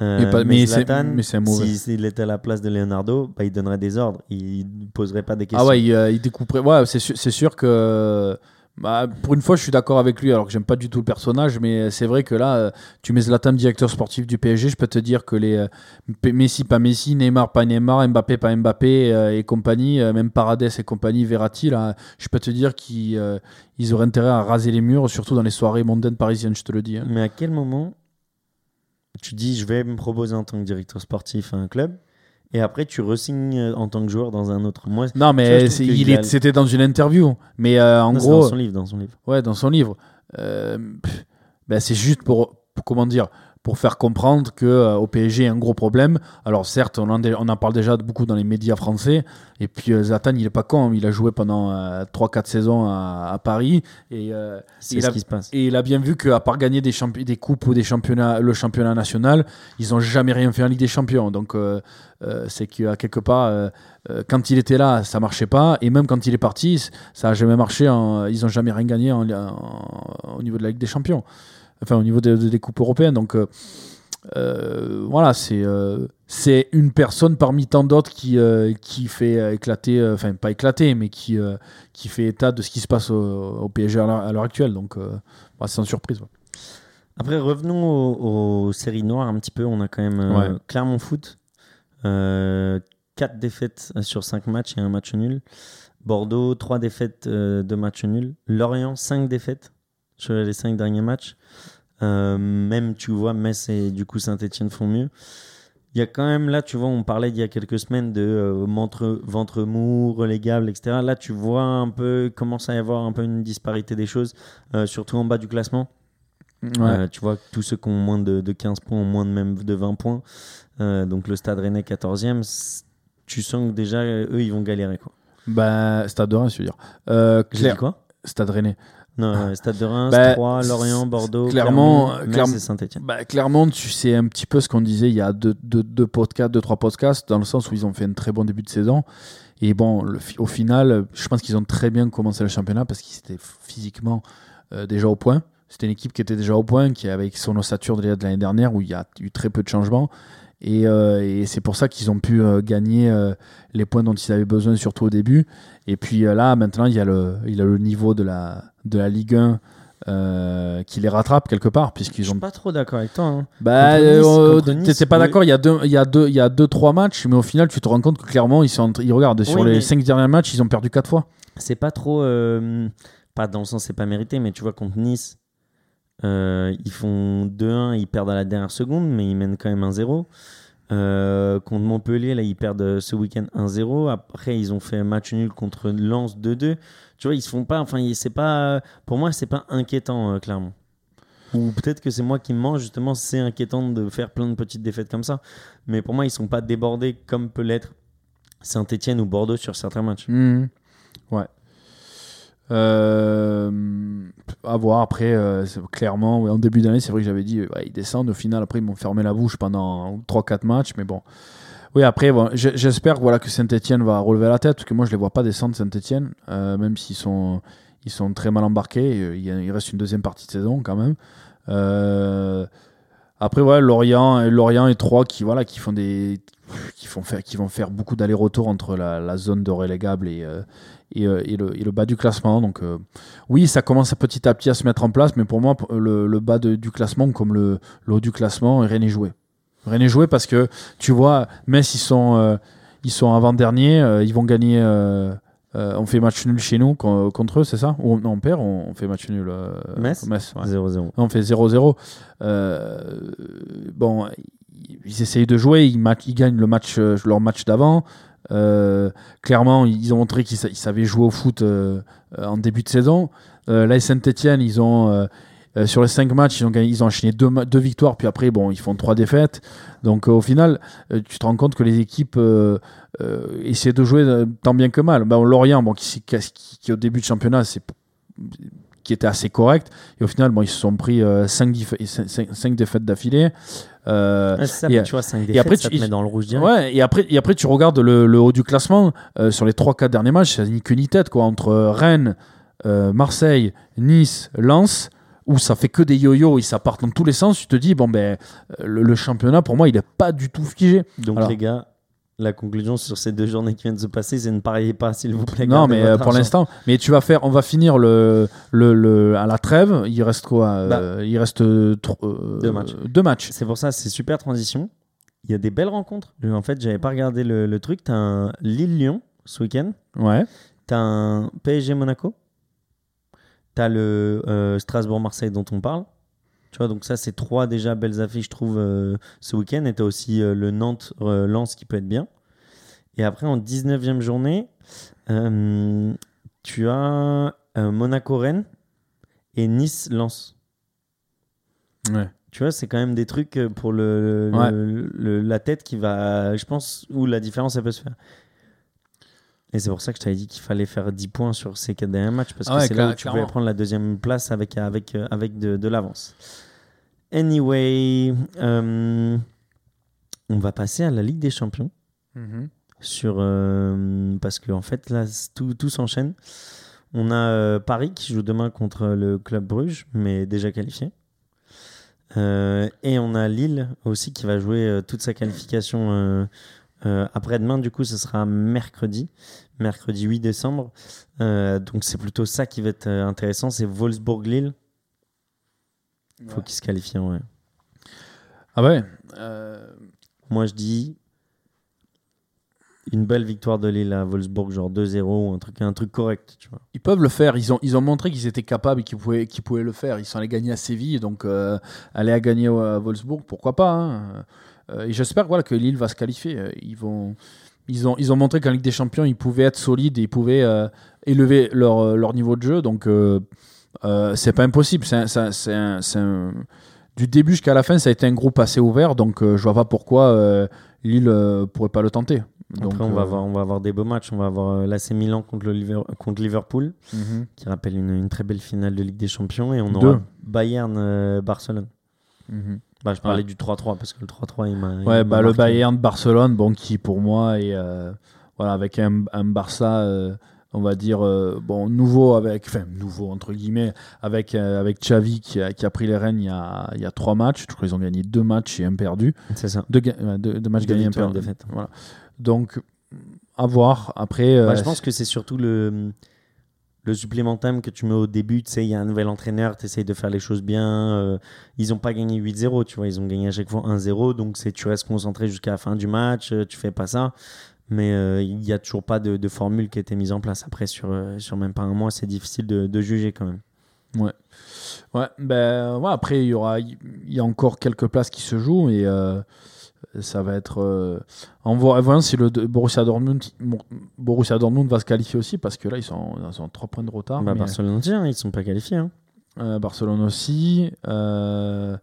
Euh, Mais pas- mais Zlatan, mais un mauvais. si- s'il était à la place de Leonardo, bah, il donnerait des ordres, il ne poserait pas des questions. Ah ouais, il, euh, il découperait. Ouais, c'est sûr, c'est sûr que. Bah, pour une fois, je suis d'accord avec lui, alors que j'aime pas du tout le personnage, mais c'est vrai que là, euh, tu mets Zlatan, directeur sportif du PSG, je peux te dire que les euh, Messi, pas Messi, Neymar, pas Neymar, Mbappé, pas Mbappé euh, et compagnie, euh, même Paredes et compagnie, Verratti, là, je peux te dire qu'ils euh, ils auraient intérêt à raser les murs, surtout dans les soirées mondaines parisiennes, je te le dis. hein. Mais à quel moment tu dis je vais me proposer en tant que directeur sportif à un club et après tu resignes euh, en tant que joueur dans un autre Moi, Non, vois, mais il a- c'était dans une interview, mais euh, en non, gros. dans son livre, dans son livre. Ouais, dans son livre. Euh, ben, c'est juste pour, pour- comment dire pour faire comprendre que euh, au PSG il y a un gros problème. Alors certes, on en, dé- on en parle déjà beaucoup dans les médias français. Et puis euh, Zlatan, il est pas con. hein. Il a joué pendant 3-4 saisons à, à Paris et, euh, C'est il ce a- qui se passe. et il a bien vu qu'à part gagner des, des coupes ou des championnats, le championnat national, ils ont jamais rien fait en Ligue des Champions. Donc euh, euh, c'est qu'à quelque part, euh, euh, quand il était là, ça marchait pas. Et même quand il est parti, ça a jamais marché. en- ils ont jamais rien gagné en- en- au niveau de la Ligue des Champions. Enfin, au niveau de- de- des coupes européennes. Donc euh, euh, voilà, c'est euh, c'est une personne parmi tant d'autres qui, euh, qui fait éclater, enfin pas éclater, mais qui, qui fait état de ce qui se passe au, au PSG à l'heure actuelle. Donc bah, c'est sans surprise. ouais. Après, revenons aux, aux séries noires un petit peu. On a quand même Ouais. Clermont Foot. 4 défaites sur 5 matchs et un match nul. Bordeaux, 3 défaites, euh, 2 matchs nuls. Lorient, 5 défaites sur les 5 derniers matchs. Euh, même, tu vois, Metz et du coup Saint-Etienne font mieux. Il y a quand même, là, tu vois, on parlait il y a quelques semaines de euh, ventre, ventre mou, relégable, etc. Là, tu vois un peu, commence à y avoir un peu une disparité des choses, euh, surtout en bas du classement. Ouais. Tu vois tous ceux qui ont moins de, de 15 points ont moins de même de 20 points. Donc le Stade Rennais 14e, c- tu sens que déjà eux ils vont galérer quoi. Bah, Stade de Reims, je veux dire. Claire- dit quoi? Stade Rennais. Non, euh, Stade de Reims, Bah, 3, Lorient, Bordeaux, clairement, Clermont, Saint-Etienne. Bah, clairement, tu sais un petit peu ce qu'on disait il y a deux, deux, deux podcasts, deux, trois podcasts, dans le sens où ils ont fait un très bon début de saison. Et bon, le au final, je pense qu'ils ont très bien commencé le championnat parce qu'ils étaient physiquement euh, déjà au point. C'était une équipe qui était déjà au point, qui avec son ossature de l'année dernière où il y a eu très peu de changements. Et, euh, et c'est pour ça qu'ils ont pu euh, gagner euh, les points dont ils avaient besoin, surtout au début. Et puis là, maintenant, il y a le, il a le niveau de la, de la Ligue 1 euh, qui les rattrape quelque part, Je puisqu'ils suis ont pas trop d'accord avec toi. hein. bah, Nice- euh, Nice, t'étais pas d'accord. Il y a deux, il y a deux, il y a deux, trois matchs, mais au final, tu te rends compte que clairement, ils sont, regardent sur les cinq derniers matchs, ils ont perdu quatre fois. C'est pas trop. euh, pas dans le sens, c'est pas mérité, mais tu vois, contre Nice, euh, ils font 2-1, ils perdent à la dernière seconde, mais ils mènent quand même 1-0. Euh, contre Montpellier, là, ils perdent euh, ce week-end 1-0. Après, ils ont fait match nul contre Lens 2-2. Tu vois, ils se font pas. Enfin, c'est pas. Pour moi, c'est pas inquiétant, clairement. Ou peut-être que c'est moi qui me mens, justement, c'est inquiétant de faire plein de petites défaites comme ça. Mais pour moi, ils sont pas débordés comme peut l'être Saint-Etienne ou Bordeaux sur certains matchs. Ouais. Euh, à voir après, euh, clairement, ouais, en début d'année, c'est vrai que j'avais dit, ouais, ils descendent. Au final, après, ils m'ont fermé la bouche pendant 3-4 matchs, mais bon. Oui, après, bon, j'espère voilà, que Saint-Etienne va relever la tête, parce que moi, je les vois pas descendre, Saint-Etienne, même s'ils sont, ils sont très mal embarqués. euh, Il, reste une deuxième partie de saison quand même. Euh, après, ouais, Lorient, Lorient et Troyes qui, voilà, qui, font des, qui, font faire, qui vont faire beaucoup d'allers-retours entre la, zone de relégable et, euh, et, euh, et le, et le bas du classement. Donc, euh, oui, ça commence petit à petit à se mettre en place, mais pour moi, le, le bas de- du classement, comme le, le haut du classement, rien n'est joué. Rien n'est joué parce que tu vois, Metz, ils sont, euh, ils sont avant-dernier, euh, ils vont gagner. on fait match nul chez nous con- contre eux, c'est ça? Ou non, on perd, on, on fait match nul. euh, Metz? Ouais. 0-0. On fait 0-0. Euh, bon, ils- essayent de jouer, ils, ils gagnent le match, leur match d'avant. Euh, clairement, ils ont montré qu'ils sa- savaient jouer au foot euh, euh, en début de saison. Euh, Saint-Etienne, ils ont. sur les 5 matchs, ils ont, ils ont enchaîné deux, ma- deux victoires, puis après, bon, ils font trois défaites. Donc, au final, tu te rends compte que les équipes essaient de jouer tant bien que mal. Ben, Lorient, bon, qui, qui, qui, au début de championnat, c'est qui était assez correct. Et au final, bon, ils se sont pris 5 défaites d'affilée. Euh, ça, et- tu vois, 5 et défaites, après, ça tu- te met dans le rouge direct. Ouais, et après, et après tu regardes le, le haut du classement, euh, sur les 3-4 derniers matchs, ça ni queue ni tête, quoi, entre Rennes, euh, Marseille, Nice, Lens, où ça fait que des yo-yo et ça part dans tous les sens, tu te dis, bon, ben, euh, le, le championnat, pour moi, il est pas du tout figé. Donc Alors- les gars, la conclusion sur ces deux journées qui viennent de se passer, c'est ne pariez pas, s'il vous plaît. Non, mais votre euh, pour l'instant, mais tu vas faire, on va finir le, le, le- à la trêve. Il reste quoi euh, Il reste euh, Deux matchs. Deux matchs. C'est pour ça, c'est super transition. Il y a des belles rencontres. En fait, j'avais pas regardé le, le truc. T'as un Lille-Lyon ce week-end. Ouais. T'as un PSG-Monaco. T'as le euh, Strasbourg-Marseille dont on parle. Tu vois, donc ça, c'est trois déjà belles affiches, je trouve, euh, ce week-end. Et t'as aussi euh, le Nantes-Lens qui peut être bien. Et après, en 19e journée, euh, tu as euh, Monaco-Rennes et Nice-Lens. Ouais. Tu vois, c'est quand même des trucs euh, pour le, le- Ouais. le- la tête qui va, je pense, où la différence, elle peut se faire. Et c'est pour ça que je t'avais dit qu'il fallait faire 10 points sur ces quatre derniers matchs, parce Ah que ouais, c'est là où tu pouvais prendre la deuxième place avec, avec, euh, avec de, de l'avance. Anyway, euh, on va passer à la Ligue des Champions. Sur, euh, parce qu'en en fait, là, tout, tout s'enchaîne. On a euh, Paris qui joue demain contre le Club Bruges, mais déjà qualifié. Et on a Lille aussi qui va jouer toute sa qualification euh, après-demain. Du coup, ce sera mercredi, mercredi 8 décembre. Euh, donc, c'est plutôt ça qui va être euh, intéressant. C'est Wolfsburg-Lille. Il faut qu'ils se qualifient. Ouais. Ah ouais? euh, Moi, je dis une belle victoire de Lille à Wolfsburg, genre 2-0 ou un truc, un truc correct. Tu vois. Ils peuvent le faire. Ils ont, ils ont montré qu'ils étaient capables et qu'ils pouvaient, qu'ils pouvaient le faire. Ils sont allés gagner à Séville, donc euh, aller à gagner à Wolfsburg, pourquoi pas. hein. Euh, et j'espère voilà, que Lille va se qualifier. Euh, Ils, vont, ils, ont, ils ont montré qu'en Ligue des Champions, ils pouvaient être solides et ils pouvaient euh, élever leur, leur niveau de jeu. Donc, c'est pas impossible. C'est Du début jusqu'à la fin, ça a été un groupe assez ouvert. Donc, je vois pas pourquoi Lille euh, pourrait pas le tenter. Donc, Après, on, va avoir, on va avoir des beaux matchs. On va avoir l'AC Milan contre, le Liver- contre Liverpool, mhm. qui rappelle une, une très belle finale de Ligue des Champions. Et on Deux. aura Bayern-Barcelone. Mhm. Bah, je parlais Ouais. du 3-3 parce que le 3-3, il m'a. Ouais, bah, le. Bayern de Barcelone, bon, qui pour moi est euh, voilà, avec un, un Barça, euh, on va dire, euh, bon, nouveau, avec, enfin, nouveau entre guillemets, avec, euh, avec Xavi qui a, qui a pris les rênes il y a, il y a trois matchs. Je crois qu'ils ont gagné deux matchs et un perdu. C'est ça. Deux, deux- deux matchs gagnés, un victoires, perdu. Voilà. Donc, à voir. Après, euh, Bah, je pense que c'est surtout le, le supplémentaire que tu mets au début. Tu sais, il y a un nouvel entraîneur, tu essayes de faire les choses bien. euh, ils n'ont pas gagné 8-0, tu vois. Ils ont gagné à chaque fois 1-0. Donc, c'est tu restes concentré jusqu'à la fin du match. euh, tu fais pas ça. Mais euh, il n'y a toujours pas de, formule qui a été mise en place. Après, sur, euh, sur même pas un mois, c'est difficile de, de juger quand même. Ouais, ben ouais, après il y aura il y a encore quelques places qui se jouent et euh, ça va être euh, en vo- voyant si le Borussia Dortmund Borussia Dortmund va se qualifier aussi parce que là ils sont ils sont 3 points de retard Bah, mais, Barcelone aussi, hein, ils ne sont pas qualifiés. hein. euh, Barcelone aussi euh,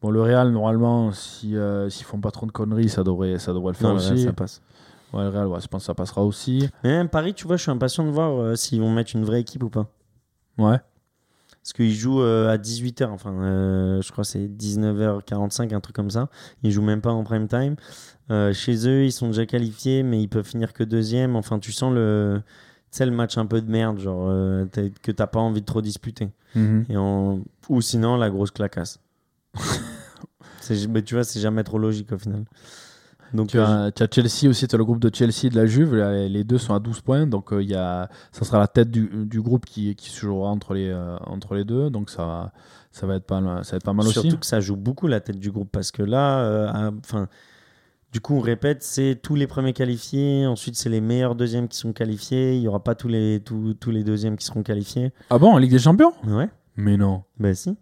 bon le Real normalement si euh, s'ils font pas trop de conneries ça devrait ça devrait le faire Non, le Real, aussi ça passe. ouais, le Real ouais, je pense que ça passera aussi Mais même Paris, tu vois, je suis impatient de voir s'ils vont mettre une vraie équipe ou pas. ouais Parce qu'ils jouent euh, à 18h, enfin, euh, je crois c'est 19h45, un truc comme ça. Ils jouent même pas en prime time. Euh, chez eux, ils sont déjà qualifiés, mais ils peuvent finir que deuxième. Enfin, tu sens le, sais, le match un peu de merde, genre, euh, que t'as pas envie de trop disputer. Mhm. Et. Ou sinon, la grosse clacasse. C'est- mais tu vois, c'est jamais trop logique au final. Donc, Tu euh, as, tu as Chelsea aussi, tu as le groupe de Chelsea et de la Juve. Les deux sont à 12 points. Donc, euh, il y a, ça sera la tête du, du groupe qui, qui se jouera entre les, euh, entre les deux. Donc, ça, va- ça, va, être pas, mal- ça va être pas mal Surtout aussi. que ça joue beaucoup la tête du groupe parce que là, euh, enfin, du coup, on répète, c'est tous les premiers qualifiés. Ensuite, c'est les meilleurs deuxièmes qui sont qualifiés. Il y aura pas tous les tous, tous les deuxièmes qui seront qualifiés. Ah bon, en Ligue des Champions? Ouais. Mais non, Bah si.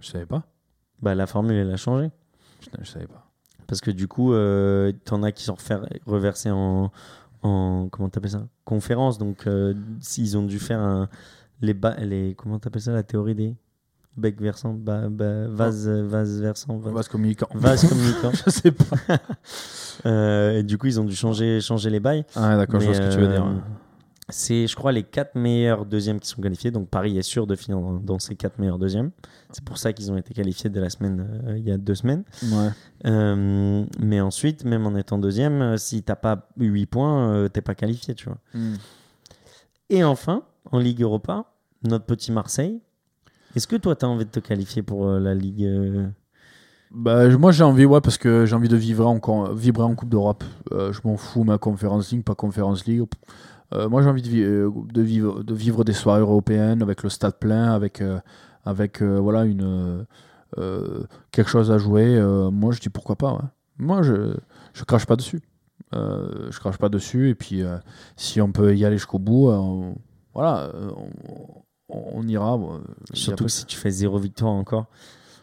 je savais pas. Bah la formule elle a changé Putain, je savais pas. Parce que du coup, euh, t'en as qui sont reversés en en comment t'appelles ça? Conférence. Donc euh, s'ils ont dû faire un les ba- les comment t'appelles ça? La théorie des bec versant ba, ba- vase vase versant vase, Vase communicant. vase communicant. je sais pas. Euh, et du coup, ils ont dû changer, changer les bails. Ah, d'accord, je vois ce que tu veux euh, dire. C'est, je crois, les quatre meilleurs deuxièmes qui sont qualifiés. Donc Paris est sûr de finir dans, dans ces quatre meilleurs deuxièmes. C'est pour ça qu'ils ont été qualifiés dès la semaine, euh, il y a deux semaines. Ouais. Euh, mais ensuite, même en étant deuxième, euh, si t'as pas 8 points, euh, t'es pas qualifié, tu vois. Hmm. Et enfin, en Ligue Europa, notre petit Marseille. Est-ce que toi, tu as envie de te qualifier pour la Ligue Bah, moi j'ai envie, ouais, parce que j'ai envie de vivre encore, vibrer en Coupe d'Europe. Euh, je m'en fous, ma Conference League, pas Conference League. Euh, moi j'ai envie de, vi- euh, de, vivre, de vivre des soirées européennes avec le stade plein, avec, euh, avec voilà, une, quelque chose à jouer. Moi je dis pourquoi pas. ouais. Moi je, je crache pas dessus. Euh, je crache pas dessus. Et puis euh, si on peut y aller jusqu'au bout, euh, on- voilà, on, on ira. Surtout que si tu fais zéro victoire encore.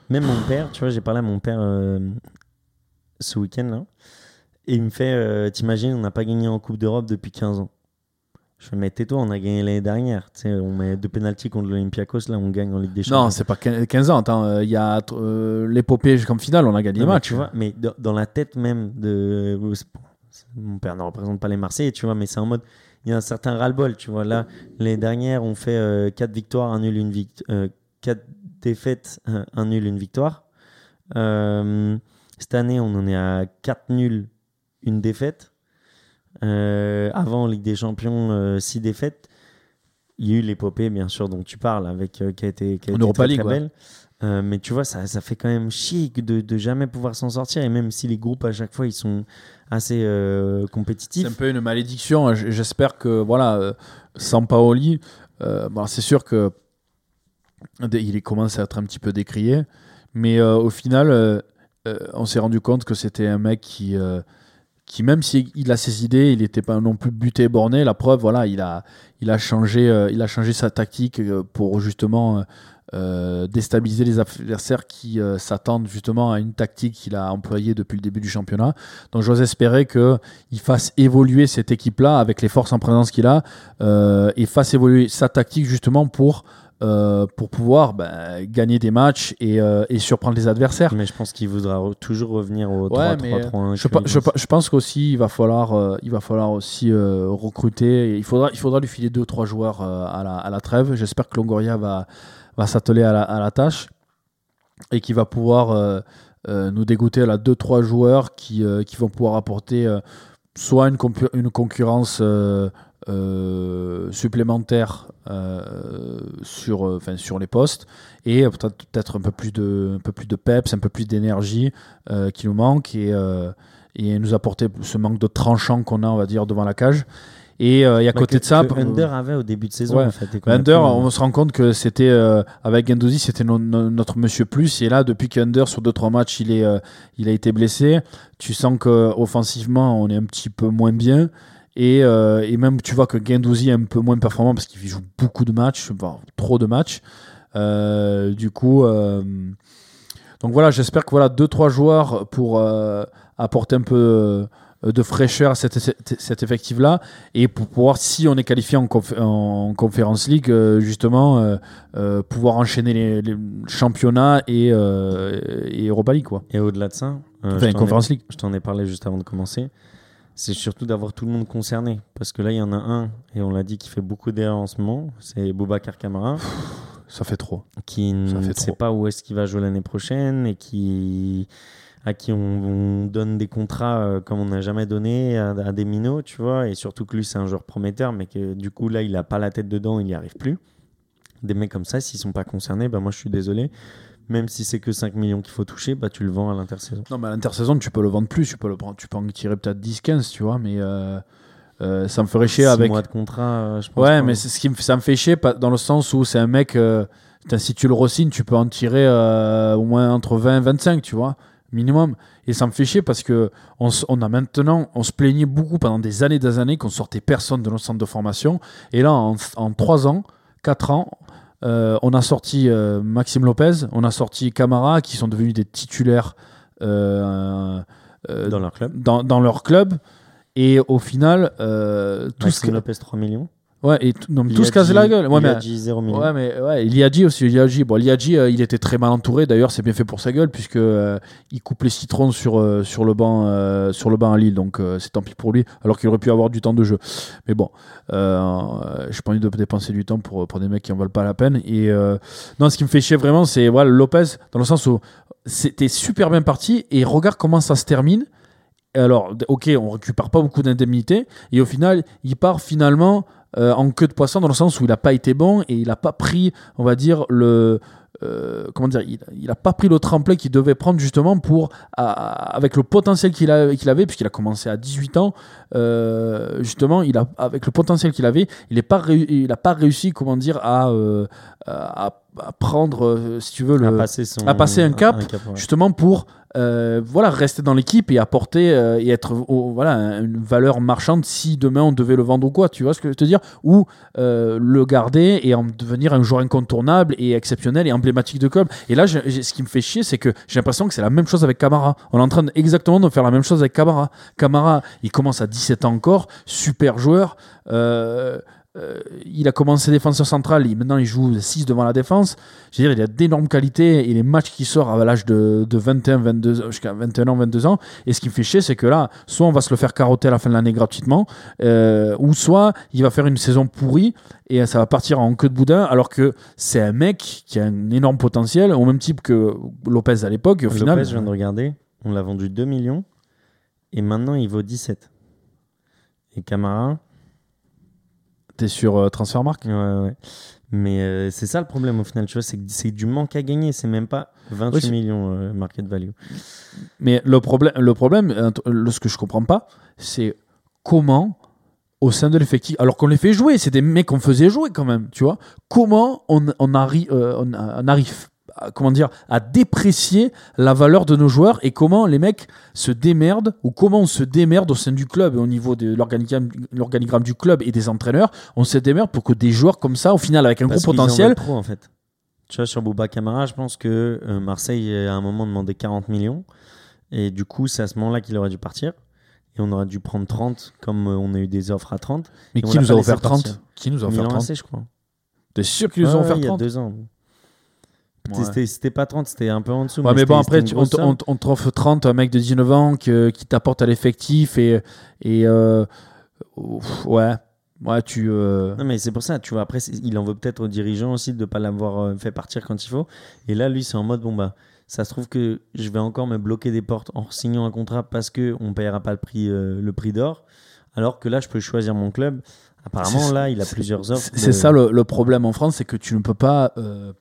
Même mon père, tu vois, j'ai parlé à mon père ce week-end là. Et il me fait T'imagines, on n'a pas gagné en Coupe d'Europe depuis 15 ans. Je Mais tais-toi, on a gagné l'année dernière. Tu sais, on met deux pénalties contre l'Olympiakos, là, on gagne en Ligue des Champions. Non, c'est pas 15 15 ans. Attends, euh, il y a euh, l'épopée comme finale, on a gagné Non, le match. tu vois, mais dans- la tête même de. Mon père ne représente pas les Marseillais, tu vois, mais c'est en mode. Il y a un certain ras-le-bol, tu vois. Là, l'année dernière, on fait 4 victoires, un nul, une victoire. 4 défaites, un, un nul, une victoire. Euh, cette année, on en est à 4 nuls, une défaite. Euh, avant, en Ligue des Champions, 6 défaites. Il y a eu l'épopée, bien sûr, dont tu parles, avec, euh, qui a été, qui a été très, League, très ouais. belle. Euh, mais tu vois, ça, ça fait quand même chier que de, de jamais pouvoir s'en sortir. Et même si les groupes, à chaque fois, ils sont assez euh, C'est compétitifs. un peu une malédiction. J'espère que voilà, euh, euh, bon, c'est sûr que il commence à être un petit peu décrié, mais euh, au final, euh, euh, on s'est rendu compte que c'était un mec qui, euh, qui même s'il il a ses idées, il n'était pas non plus buté et borné. La preuve, voilà, il a, il a changé, euh, il a changé sa tactique euh, pour justement. euh, déstabiliser les adversaires qui s'attendent justement à une tactique qu'il a employée depuis le début du championnat. Donc j'ose espérer que il fasse évoluer cette équipe-là avec les forces en présence qu'il a et fasse évoluer sa tactique justement pour euh, pour pouvoir bah, gagner des matchs et, euh, et surprendre les adversaires. Mais je pense qu'il voudra re- toujours revenir au Ouais, 3-3-3-1. Je, pe- je, pe- je pense qu'aussi il va falloir, euh, il va falloir aussi euh, recruter. Il faudra, il faudra lui filer deux trois joueurs euh, à, la, à la trêve. J'espère que Longoria va, va s'atteler à la, à la tâche et qu'il va pouvoir nous dégoûter deux trois joueurs qui, qui vont pouvoir apporter soit une, une concurrence euh, euh, supplémentaire euh, sur, euh, enfin, sur les postes et euh, peut-être un peu plus de un peu plus de peps, un peu plus d'énergie euh, qui nous manque et, et nous apporter ce manque de tranchant qu'on a, on va dire, devant la cage. Et, euh, et à Bah, côté que- de ça, que Under avait au début de saison Ouais. en fait. Under, on se rend compte que c'était euh, avec Gendouzi, c'était no- no- notre monsieur plus. Et là, depuis qu'Under sur 2-3 matchs, il est, il a été blessé. Tu sens que offensivement, on est un petit peu moins bien. Et, euh, et même, tu vois que Gendouzi est un peu moins performant parce qu'il joue beaucoup de matchs, enfin, trop de matchs. Euh, du coup, euh, donc voilà, j'espère que voilà deux trois joueurs pour euh, apporter un peu euh, de fraîcheur à cet, cet, cet effectif-là et pour pouvoir, si on est qualifié en, conf- en Conference League, euh, justement, euh, euh, pouvoir enchaîner les, les championnats et, euh, et Europa League, quoi. Et au-delà de ça, euh, Enfin, je t'en ai- Conference League. je t'en ai parlé juste avant de commencer. C'est surtout d'avoir tout le monde concerné. Parce que là, il y en a un, et on l'a dit, qui fait beaucoup d'erreurs en ce moment. C'est Boubacar Camara, Ça fait trop. qui ne sait trop. pas où est-ce qu'il va jouer l'année prochaine et qui à qui on, on donne des contrats euh, comme on n'a jamais donné à, à des minots, tu vois. Et surtout que lui, c'est un joueur prometteur, mais que du coup, là, il n'a pas la tête dedans, il n'y arrive plus. Des mecs comme ça, s'ils sont pas concernés, bah, moi, je suis désolé. Même si c'est que 5 millions qu'il faut toucher, bah, tu le vends à l'intersaison. Non, mais à l'intersaison, tu peux le vendre plus, tu peux, le prendre, tu peux en tirer peut-être 10-15, tu vois, mais euh, euh, ça me ferait chier Six avec. mois de contrat, euh, je pense. Ouais, mais c'est ce qui me, ça me fait chier pas- dans le sens où c'est un mec. euh, putain, si tu le re-signes, tu peux en tirer au moins entre 20 et 25, tu vois, minimum. Et ça me fait chier parce que on, a maintenant, on se plaignait beaucoup pendant des années, des années qu'on sortait personne de nos centres de formation. Et là, en, en 3 ans, 4 ans, on a sorti euh, Maxime Lopez, on a sorti Camara, qui sont devenus des titulaires euh, euh, dans leur club. dans, dans leur club. Et au final, euh, tout ce Maxime que- Lopez 3 millions. Ouais, et tout, se casse la gueule. Ouais, il mais, a dit 0 millions. ouais, mais ouais, Liadji aussi. Liadji, bon, Liadji, euh, il était très mal entouré. D'ailleurs, c'est bien fait pour sa gueule puisque euh, il coupe les citrons sur euh, sur le banc euh, sur le banc à Lille. Donc c'est tant pis pour lui. Alors qu'il aurait pu avoir du temps de jeu. Mais bon, j'ai pas envie de dépenser du temps pour pour des mecs qui en valent pas la peine. Et non, ce qui me fait chier vraiment, c'est voilà Lopez dans le sens où c'était super bien parti et regarde comment ça se termine. Alors, ok, on récupère pas beaucoup d'indemnités et au final, il part finalement euh, en queue de poisson dans le sens où il n'a pas été bon et il n'a pas pris, on va dire, le. Euh, comment dire Il n'a pas pris le tremplin qu'il devait prendre justement pour. à- avec le potentiel qu'il avait, puisqu'il a commencé à 18 ans, euh, justement, il a, avec le potentiel qu'il avait, il n'a pas, réu- il a pas réussi, comment dire, à, euh, à, à prendre, si tu veux, le à passer, son, à passer un cap, ouais. justement pour euh, voilà rester dans l'équipe et apporter euh, et être voilà une valeur marchande si demain on devait le vendre ou quoi tu vois ce que je veux te dire? Ou euh, le garder et en devenir un joueur incontournable et exceptionnel et emblématique de club et là ce qui me fait chier c'est que j'ai l'impression que c'est la même chose avec Camara. On est en train exactement de faire la même chose avec Camara. Camara il commence à 17 ans encore super joueur. Euh, euh, il a commencé défenseur central, il- maintenant il joue 6 devant la défense. Je veux dire, il a d'énormes qualités et les matchs qui sortent à l'âge de, de 21, 22, jusqu'à 21 ans, 22 ans. Et ce qui me fait chier, c'est que là, soit on va se le faire carotter à la fin de l'année gratuitement, euh, ou soit il va faire une saison pourrie et ça va partir en queue de boudin, alors que c'est un mec qui a un énorme potentiel, au même type que Lopez à l'époque. Au Lopez, final, je viens de regarder, on l'a vendu 2 millions et maintenant il vaut 17. Et Camara, t'es sur euh, Transfermarkt ouais, ouais. Mais euh, c'est ça le problème au final, tu vois, c'est que c'est du manque à gagner, c'est même pas 28 Oui, c'est- millions euh, market value. Mais le problème, le problème, ce que je comprends pas, c'est comment, au sein de l'effectif, alors qu'on les fait jouer, c'est des mecs qu'on faisait jouer quand même, tu vois, comment on, on, arri- euh, on, on arrive, comment dire, à déprécier la valeur de nos joueurs et comment les mecs se démerdent ou comment on se démerde au sein du club et au niveau de l'organigramme du club et des entraîneurs, on se démerde pour que des joueurs comme ça, au final, avec un Parce gros en potentiel, trop en fait. Tu vois, sur Bouba Camara, je pense que euh, Marseille à un moment demandait 40 millions. Et du coup, c'est à ce moment-là qu'il aurait dû partir. Et on aurait dû prendre 30, comme euh, on a eu des offres à 30. mais qui nous a offert 30 partir. Qui nous a offert Milan 30 AC, je crois. T'es sûr qu'ils nous ont offert il y a 30 deux ans. Ouais. C'était- pas 30, c'était un peu en dessous. Ouais, mais bon, après, tu- on, on on te offre 30, un mec de 19 ans que- qui t'apporte à l'effectif et. et euh, ouais. Ouais, tu. euh, Non, mais c'est pour ça, tu vois. Après, il en veut peut-être aux dirigeants aussi de ne pas l'avoir euh, fait partir quand il faut. Et là, lui, c'est en mode bon, bah, ça se trouve que je vais encore me bloquer des portes en signant un contrat parce qu'on ne payera pas le prix, euh, le prix d'or. Alors que là, je peux choisir mon club. Apparemment, là, il a plusieurs offres. C'est de- ça le, le problème en France, c'est que tu ne peux pas. euh,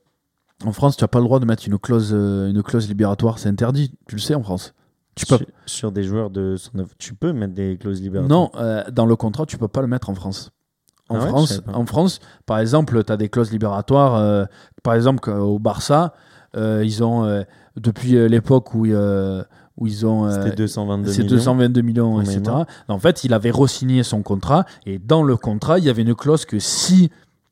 en France, tu n'as pas le droit de mettre une clause, euh, une clause libératoire. C'est interdit. Tu le sais en France. Tu peux. sur, sur des joueurs de 109. Tu peux mettre des clauses libératoires. Non, euh, dans le contrat, tu peux pas le mettre en France. En, Ah ouais, France, en France, par exemple, tu as des clauses libératoires. euh, par exemple, au Barça, euh, ils ont, depuis l'époque où, où ils ont. C'était 222 c'est millions. 222 millions, etc. En fait, il avait re-signé son contrat et dans le contrat, il y avait une clause que si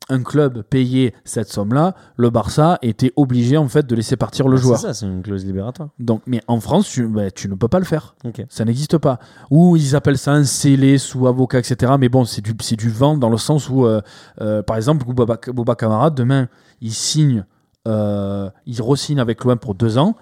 un club payait cette somme-là, le Barça était obligé en fait de laisser partir le Ah, joueur. C'est ça, c'est une clause libératoire. Donc, mais en France, tu, bah, tu ne peux pas le faire. Ça n'existe pas. Ou ils appellent ça un scellé sous avocat, etc. Mais bon, c'est du, vent dans le sens où, euh, euh, par exemple, Bouba Camara, demain, il signe, euh, il re-signe avec l'OM pour deux ans.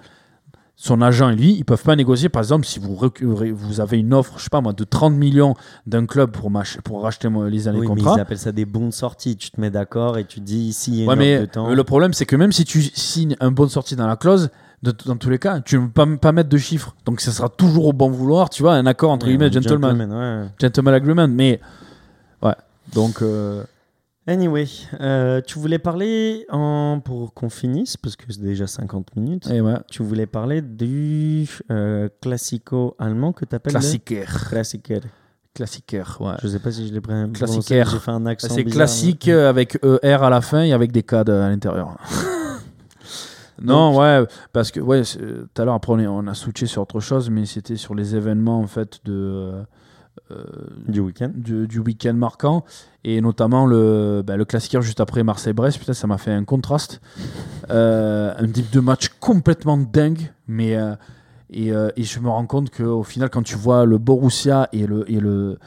Son agent et lui, ils peuvent pas négocier. Par exemple, si vous, vous avez une offre, je sais pas moi, de 30 millions d'un club pour, pour racheter les années Oui, mais contrat. ils appellent ça des bons de sortie. Tu te mets d'accord et tu dis ici il y a une Ouais, mais de temps. le problème, c'est que même si tu signes un bon de sortie dans la clause, de- dans tous les cas, tu ne peux pas, pas mettre de chiffres. Donc, ça sera toujours au bon vouloir, tu vois, un accord entre Ouais, guillemets, gentleman. ouais. Gentleman agreement, mais ouais. Donc euh, Anyway, euh, tu voulais parler en... pour qu'on finisse, parce que c'est déjà 50 minutes. et ouais, Tu voulais parler du euh, classico allemand que tu appelles classiquer, Classiker. classiquer, ouais. Je sais pas si je l'ai pris. Classiquer. J'ai fait un accent. C'est classique mais- avec ER à la fin et avec des cadres à l'intérieur. non, ouais, parce que ouais, tout à l'heure après on, est- on a switché sur autre chose, mais c'était sur les événements en fait de euh, Du week-end. du, du week-end marquant et notamment le, bah, le classiqueur juste après Marseille-Brest. Putain, ça m'a fait un contraste. Euh, un type de match complètement dingue, mais euh, et, euh, et je me rends compte qu'au final, quand tu vois le Borussia et le, et le,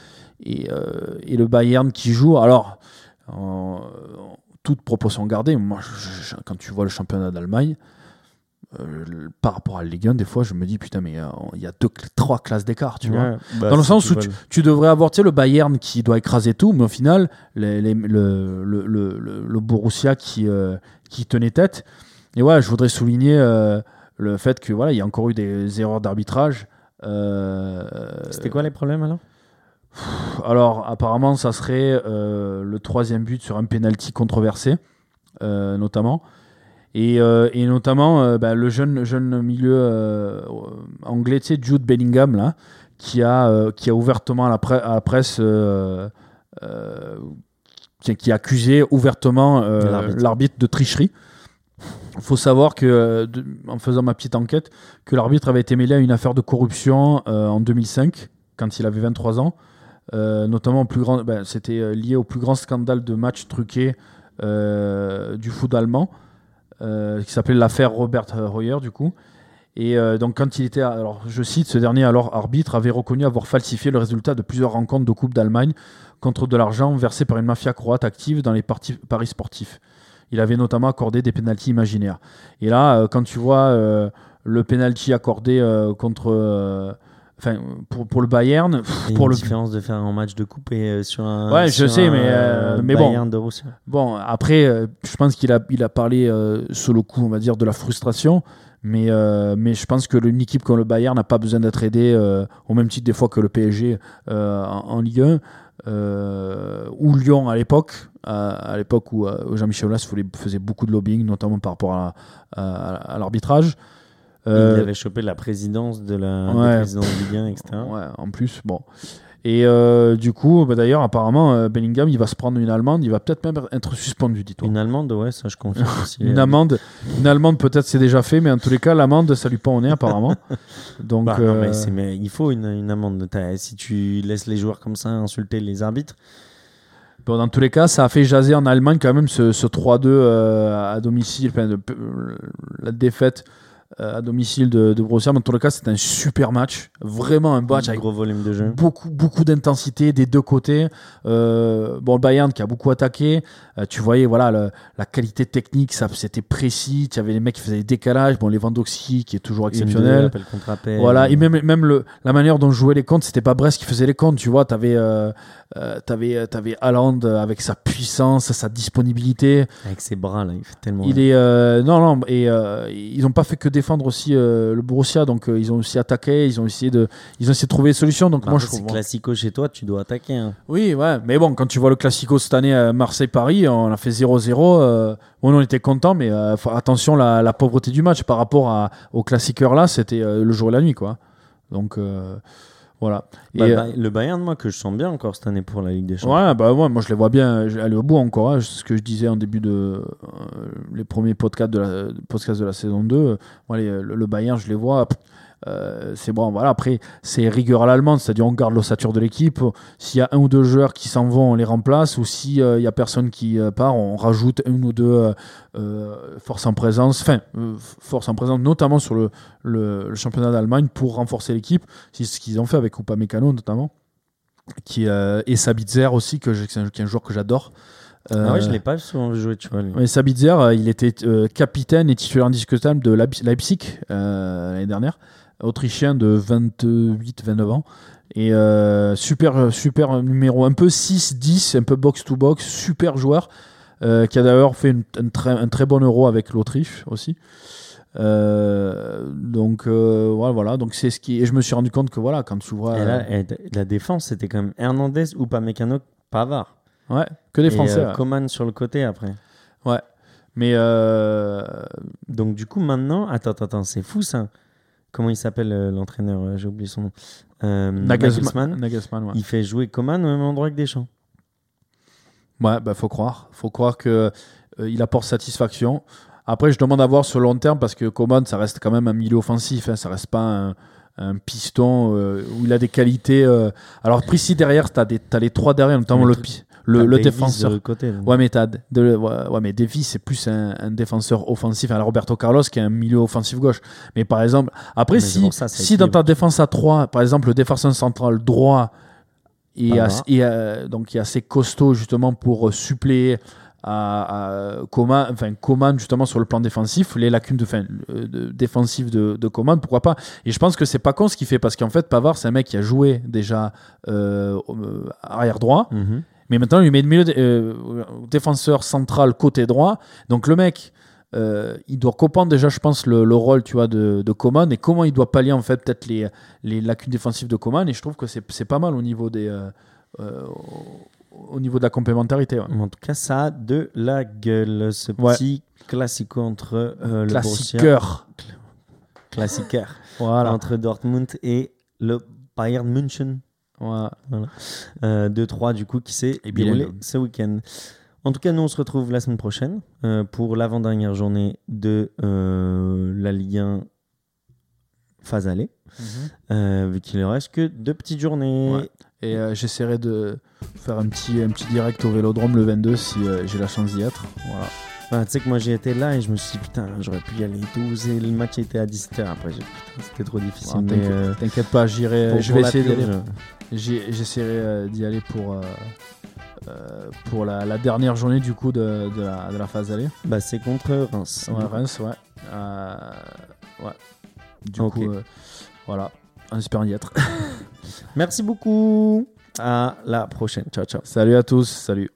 et, euh, et le Bayern qui jouent, alors en, en toute proportion gardée, moi, je- je- quand tu vois le championnat d'Allemagne. Euh, par rapport à la Ligue 1, des fois, je me dis putain, mais euh, il y a deux, trois classes d'écart, tu vois. Bah, Dans le sens où tu, devrais avoir tu sais, le Bayern qui doit écraser tout, mais au final, les- les- le, le, le, le- le Borussia qui, euh, qui tenait tête. Et ouais, je voudrais souligner euh, le fait que voilà, il y a encore eu des erreurs d'arbitrage. C'était quoi les problèmes alors? Alors, apparemment, ça serait le troisième but sur un penalty controversé, notamment. Et, euh, et notamment, euh, bah, le jeune, jeune milieu euh, anglais, tu sais, Jude Bellingham, là, qui a, qui a ouvertement à la, pre- à la presse, qui, qui a accusé ouvertement euh, L'arbitre. de tricherie. Il faut savoir que, de- en faisant ma petite enquête, que l'arbitre avait été mêlé à une affaire de corruption euh, en 2005, quand il avait 23 ans. Euh, notamment plus grand, ben, c'était lié au plus grand scandale de match truqué euh, du foot allemand, qui s'appelait l'affaire Robert Royer du coup. Et euh, donc quand il était, alors je cite, ce dernier alors arbitre avait reconnu avoir falsifié le résultat de plusieurs rencontres de Coupe d'Allemagne contre de l'argent versé par une mafia croate active dans les paris sportifs. Il avait notamment accordé des pénalties imaginaires. Et là, euh, quand tu vois euh, le penalty accordé euh, contre, euh, enfin pour, pour le Bayern, pff, Il y a pour une le différence de faire un match de coupe et euh, sur un. Ouais, je sur sais, un, mais, euh, mais bon. Bayern de Russie. Bon, après, euh, je pense qu'il a, il a parlé euh, sous le coup, on va dire, de la frustration. Mais, euh, mais je pense que une équipe comme le Bayern n'a pas besoin d'être aidée euh, au même titre des fois que le PSG euh, en, en Ligue 1 euh, ou Lyon à l'époque, à, à l'époque où, euh, où Jean-Michel Aulas faisait- faisait beaucoup de lobbying, notamment par rapport à, à- à l'arbitrage. Euh, il avait chopé la présidence de la ouais. de Ligue 1, etc. Ouais, en plus, bon. Et euh, du coup, bah, d'ailleurs, apparemment, euh, Bellingham, il va se prendre une allemande, il va peut-être même être suspendu, dis-toi. Une allemande, ouais, ça je confirme aussi. Une amende, une allemande peut-être c'est déjà fait, mais en tous les cas, l'amende, ça lui pend au nez apparemment. Donc, bah, non, mais il faut une, une amende. Si tu laisses les joueurs comme ça insulter les arbitres, bon, dans tous les cas, ça a fait jaser en Allemagne quand même ce, ce 3-2 euh, à domicile, enfin, de- la défaite à domicile de, de Borussia. Mais en tout cas, c'était un super match. Vraiment un match avec Gros volume de jeu. beaucoup, beaucoup d'intensité des deux côtés. Euh, bon, le Bayern qui a beaucoup attaqué. Euh, tu voyais voilà, le- la qualité technique, ça, c'était précis. Tu avais les mecs qui faisaient des décalages. Bon, Lewandowski qui est toujours exceptionnel. Appel contre appel. Voilà, et même, même le, la manière dont jouaient les comptes, c'était pas Brest qui faisait les comptes, tu vois. T'avais euh, euh, t'avais t'avais Haaland avec sa puissance, sa disponibilité. Avec ses bras, là, il fait tellement. Il est euh, non non et euh, ils ont pas fait que défendre aussi euh, le Borussia, donc euh, ils ont aussi attaqué, ils ont essayé de ils ont essayé de trouver des solutions. Donc Bah, moi je trouve classico chez toi, tu dois attaquer. hein. oui ouais, mais bon quand tu vois le Classico cette année à Marseille-Paris, on a fait 0-0. euh, bon, on était content, mais euh, attention la, la pauvreté du match par rapport à, au classiqueur là, c'était le jour et la nuit quoi. Donc voilà. Et, Bah, euh, bah, le Bayern, moi, que je sens bien encore cette année pour la Ligue des Champions. Ouais, bah ouais, moi je les vois bien aller au bout encore. hein. Ce que je disais en début de euh, les premiers podcasts de la, podcasts de la saison 2. Euh, Moi, les- le, le Bayern, je les vois. pff, euh, c'est bon, voilà. Après, c'est rigueur à l'allemande, c'est-à-dire on garde l'ossature de l'équipe. S'il y a un ou deux joueurs qui s'en vont, on les remplace. Ou s'il il y a personne qui euh, part, on rajoute une ou deux euh, euh, forces en présence. Enfin, euh, forces en présence, notamment sur le, le, le championnat d'Allemagne pour renforcer l'équipe. C'est ce qu'ils ont fait avec Upamecano notamment qui euh, et Sabitzer aussi que qui est un- joueur que j'adore. Ah ouais, je Euh, l'ai pas souvent jouer, tu vois. lui. ouais, Sabitzer, euh, il était euh, capitaine et titulaire indiscutable de Leip- Leipzig euh, l'année dernière, autrichien de 28-29 ans. Et euh, super, super numéro, un peu 6-10, un peu box-to-box, super joueur, euh, qui a d'ailleurs fait une- un, très, un très bon euro avec l'Autriche aussi. Euh, donc voilà, voilà, donc c'est ce qui et je me suis rendu compte que voilà quand tu vois Et là, et la défense, c'était quand même Hernandez ou pas Mécano, Pavard. ouais que des Et, Français ouais. Coman sur le côté après. mais euh, Donc du coup maintenant, attends, attends, attends, c'est fou ça. Comment il s'appelle euh, l'entraîneur euh, J'ai oublié son nom. Euh, Nagelsmann, Nagelsmann. Nagelsmann, ouais. Il fait jouer Coman au même endroit que Deschamps. Ouais, bah faut croire. Faut croire que euh, il apporte satisfaction. Après, je demande à voir sur le long terme parce que Coman, ça reste quand même un milieu offensif. Hein, ça reste pas un, un piston euh, où il a des qualités. Alors, Prissy derrière, t'as des, t'as les trois derrière, notamment le, pi- le, défenseur. de côté. Ouais, mais t'as de, ouais, ouais, mais Davies, c'est plus un, un défenseur offensif. Alors, Roberto Carlos, qui est un milieu offensif gauche. Mais par exemple, après, si, ça, si dans ta défense à 3, par exemple, le défenseur central droit est, assez, est, euh, donc, est assez costaud justement pour suppléer à, à Coman, enfin, Coman justement sur le plan défensif, les lacunes de, fin, euh, de- défensives de, de Coman, pourquoi pas? Et je pense que c'est pas con ce qu'il fait parce qu'en fait, Pavard, c'est un mec qui a joué déjà euh, euh, arrière droit. Mhm. Mais maintenant, il lui met le milieu euh, défenseur central côté droit. Donc le mec, euh, il doit comprendre déjà, je pense, le, le rôle tu vois, de, de Coman et comment il doit pallier en fait peut-être les, les lacunes défensives de Coman. Et je trouve que c'est pas mal au niveau des. euh, au- au niveau de la complémentarité. ouais. En tout cas, ça a de la gueule, ce Ouais. petit classico entre le Borussia. Classiqueur. Classiqueur. Voilà. Entre Dortmund et le Bayern München. Voilà. Euh, 2-3 du coup qui s'est déroulé ce week-end. En tout cas, nous on se retrouve la semaine prochaine euh, pour l'avant-dernière journée de euh, la Ligue 1 phase aller, euh, vu qu'il ne reste que deux petites journées. Ouais. Et euh, j'essaierai de faire un petit, un petit direct au Vélodrome le 22 si euh, j'ai la chance d'y être. Voilà. Bah, tu sais que moi j'ai été là et je me suis dit putain, j'aurais pu y aller et tout. Et le match était à 17h après. c'était trop difficile. Ouais, mais, t'inquiète- euh, pas, j'irai. Je vais essayer d'aller. J'essaierai euh, d'y aller pour, euh, euh, pour la, la dernière journée du coup de, de la, de la phase aller. Bah, c'est contre Reims. Ouais, Reims, ouais. Euh, ouais. Du coup, euh, voilà. En espérant y être. Merci beaucoup. À la prochaine. Ciao, ciao. Salut à tous. Salut.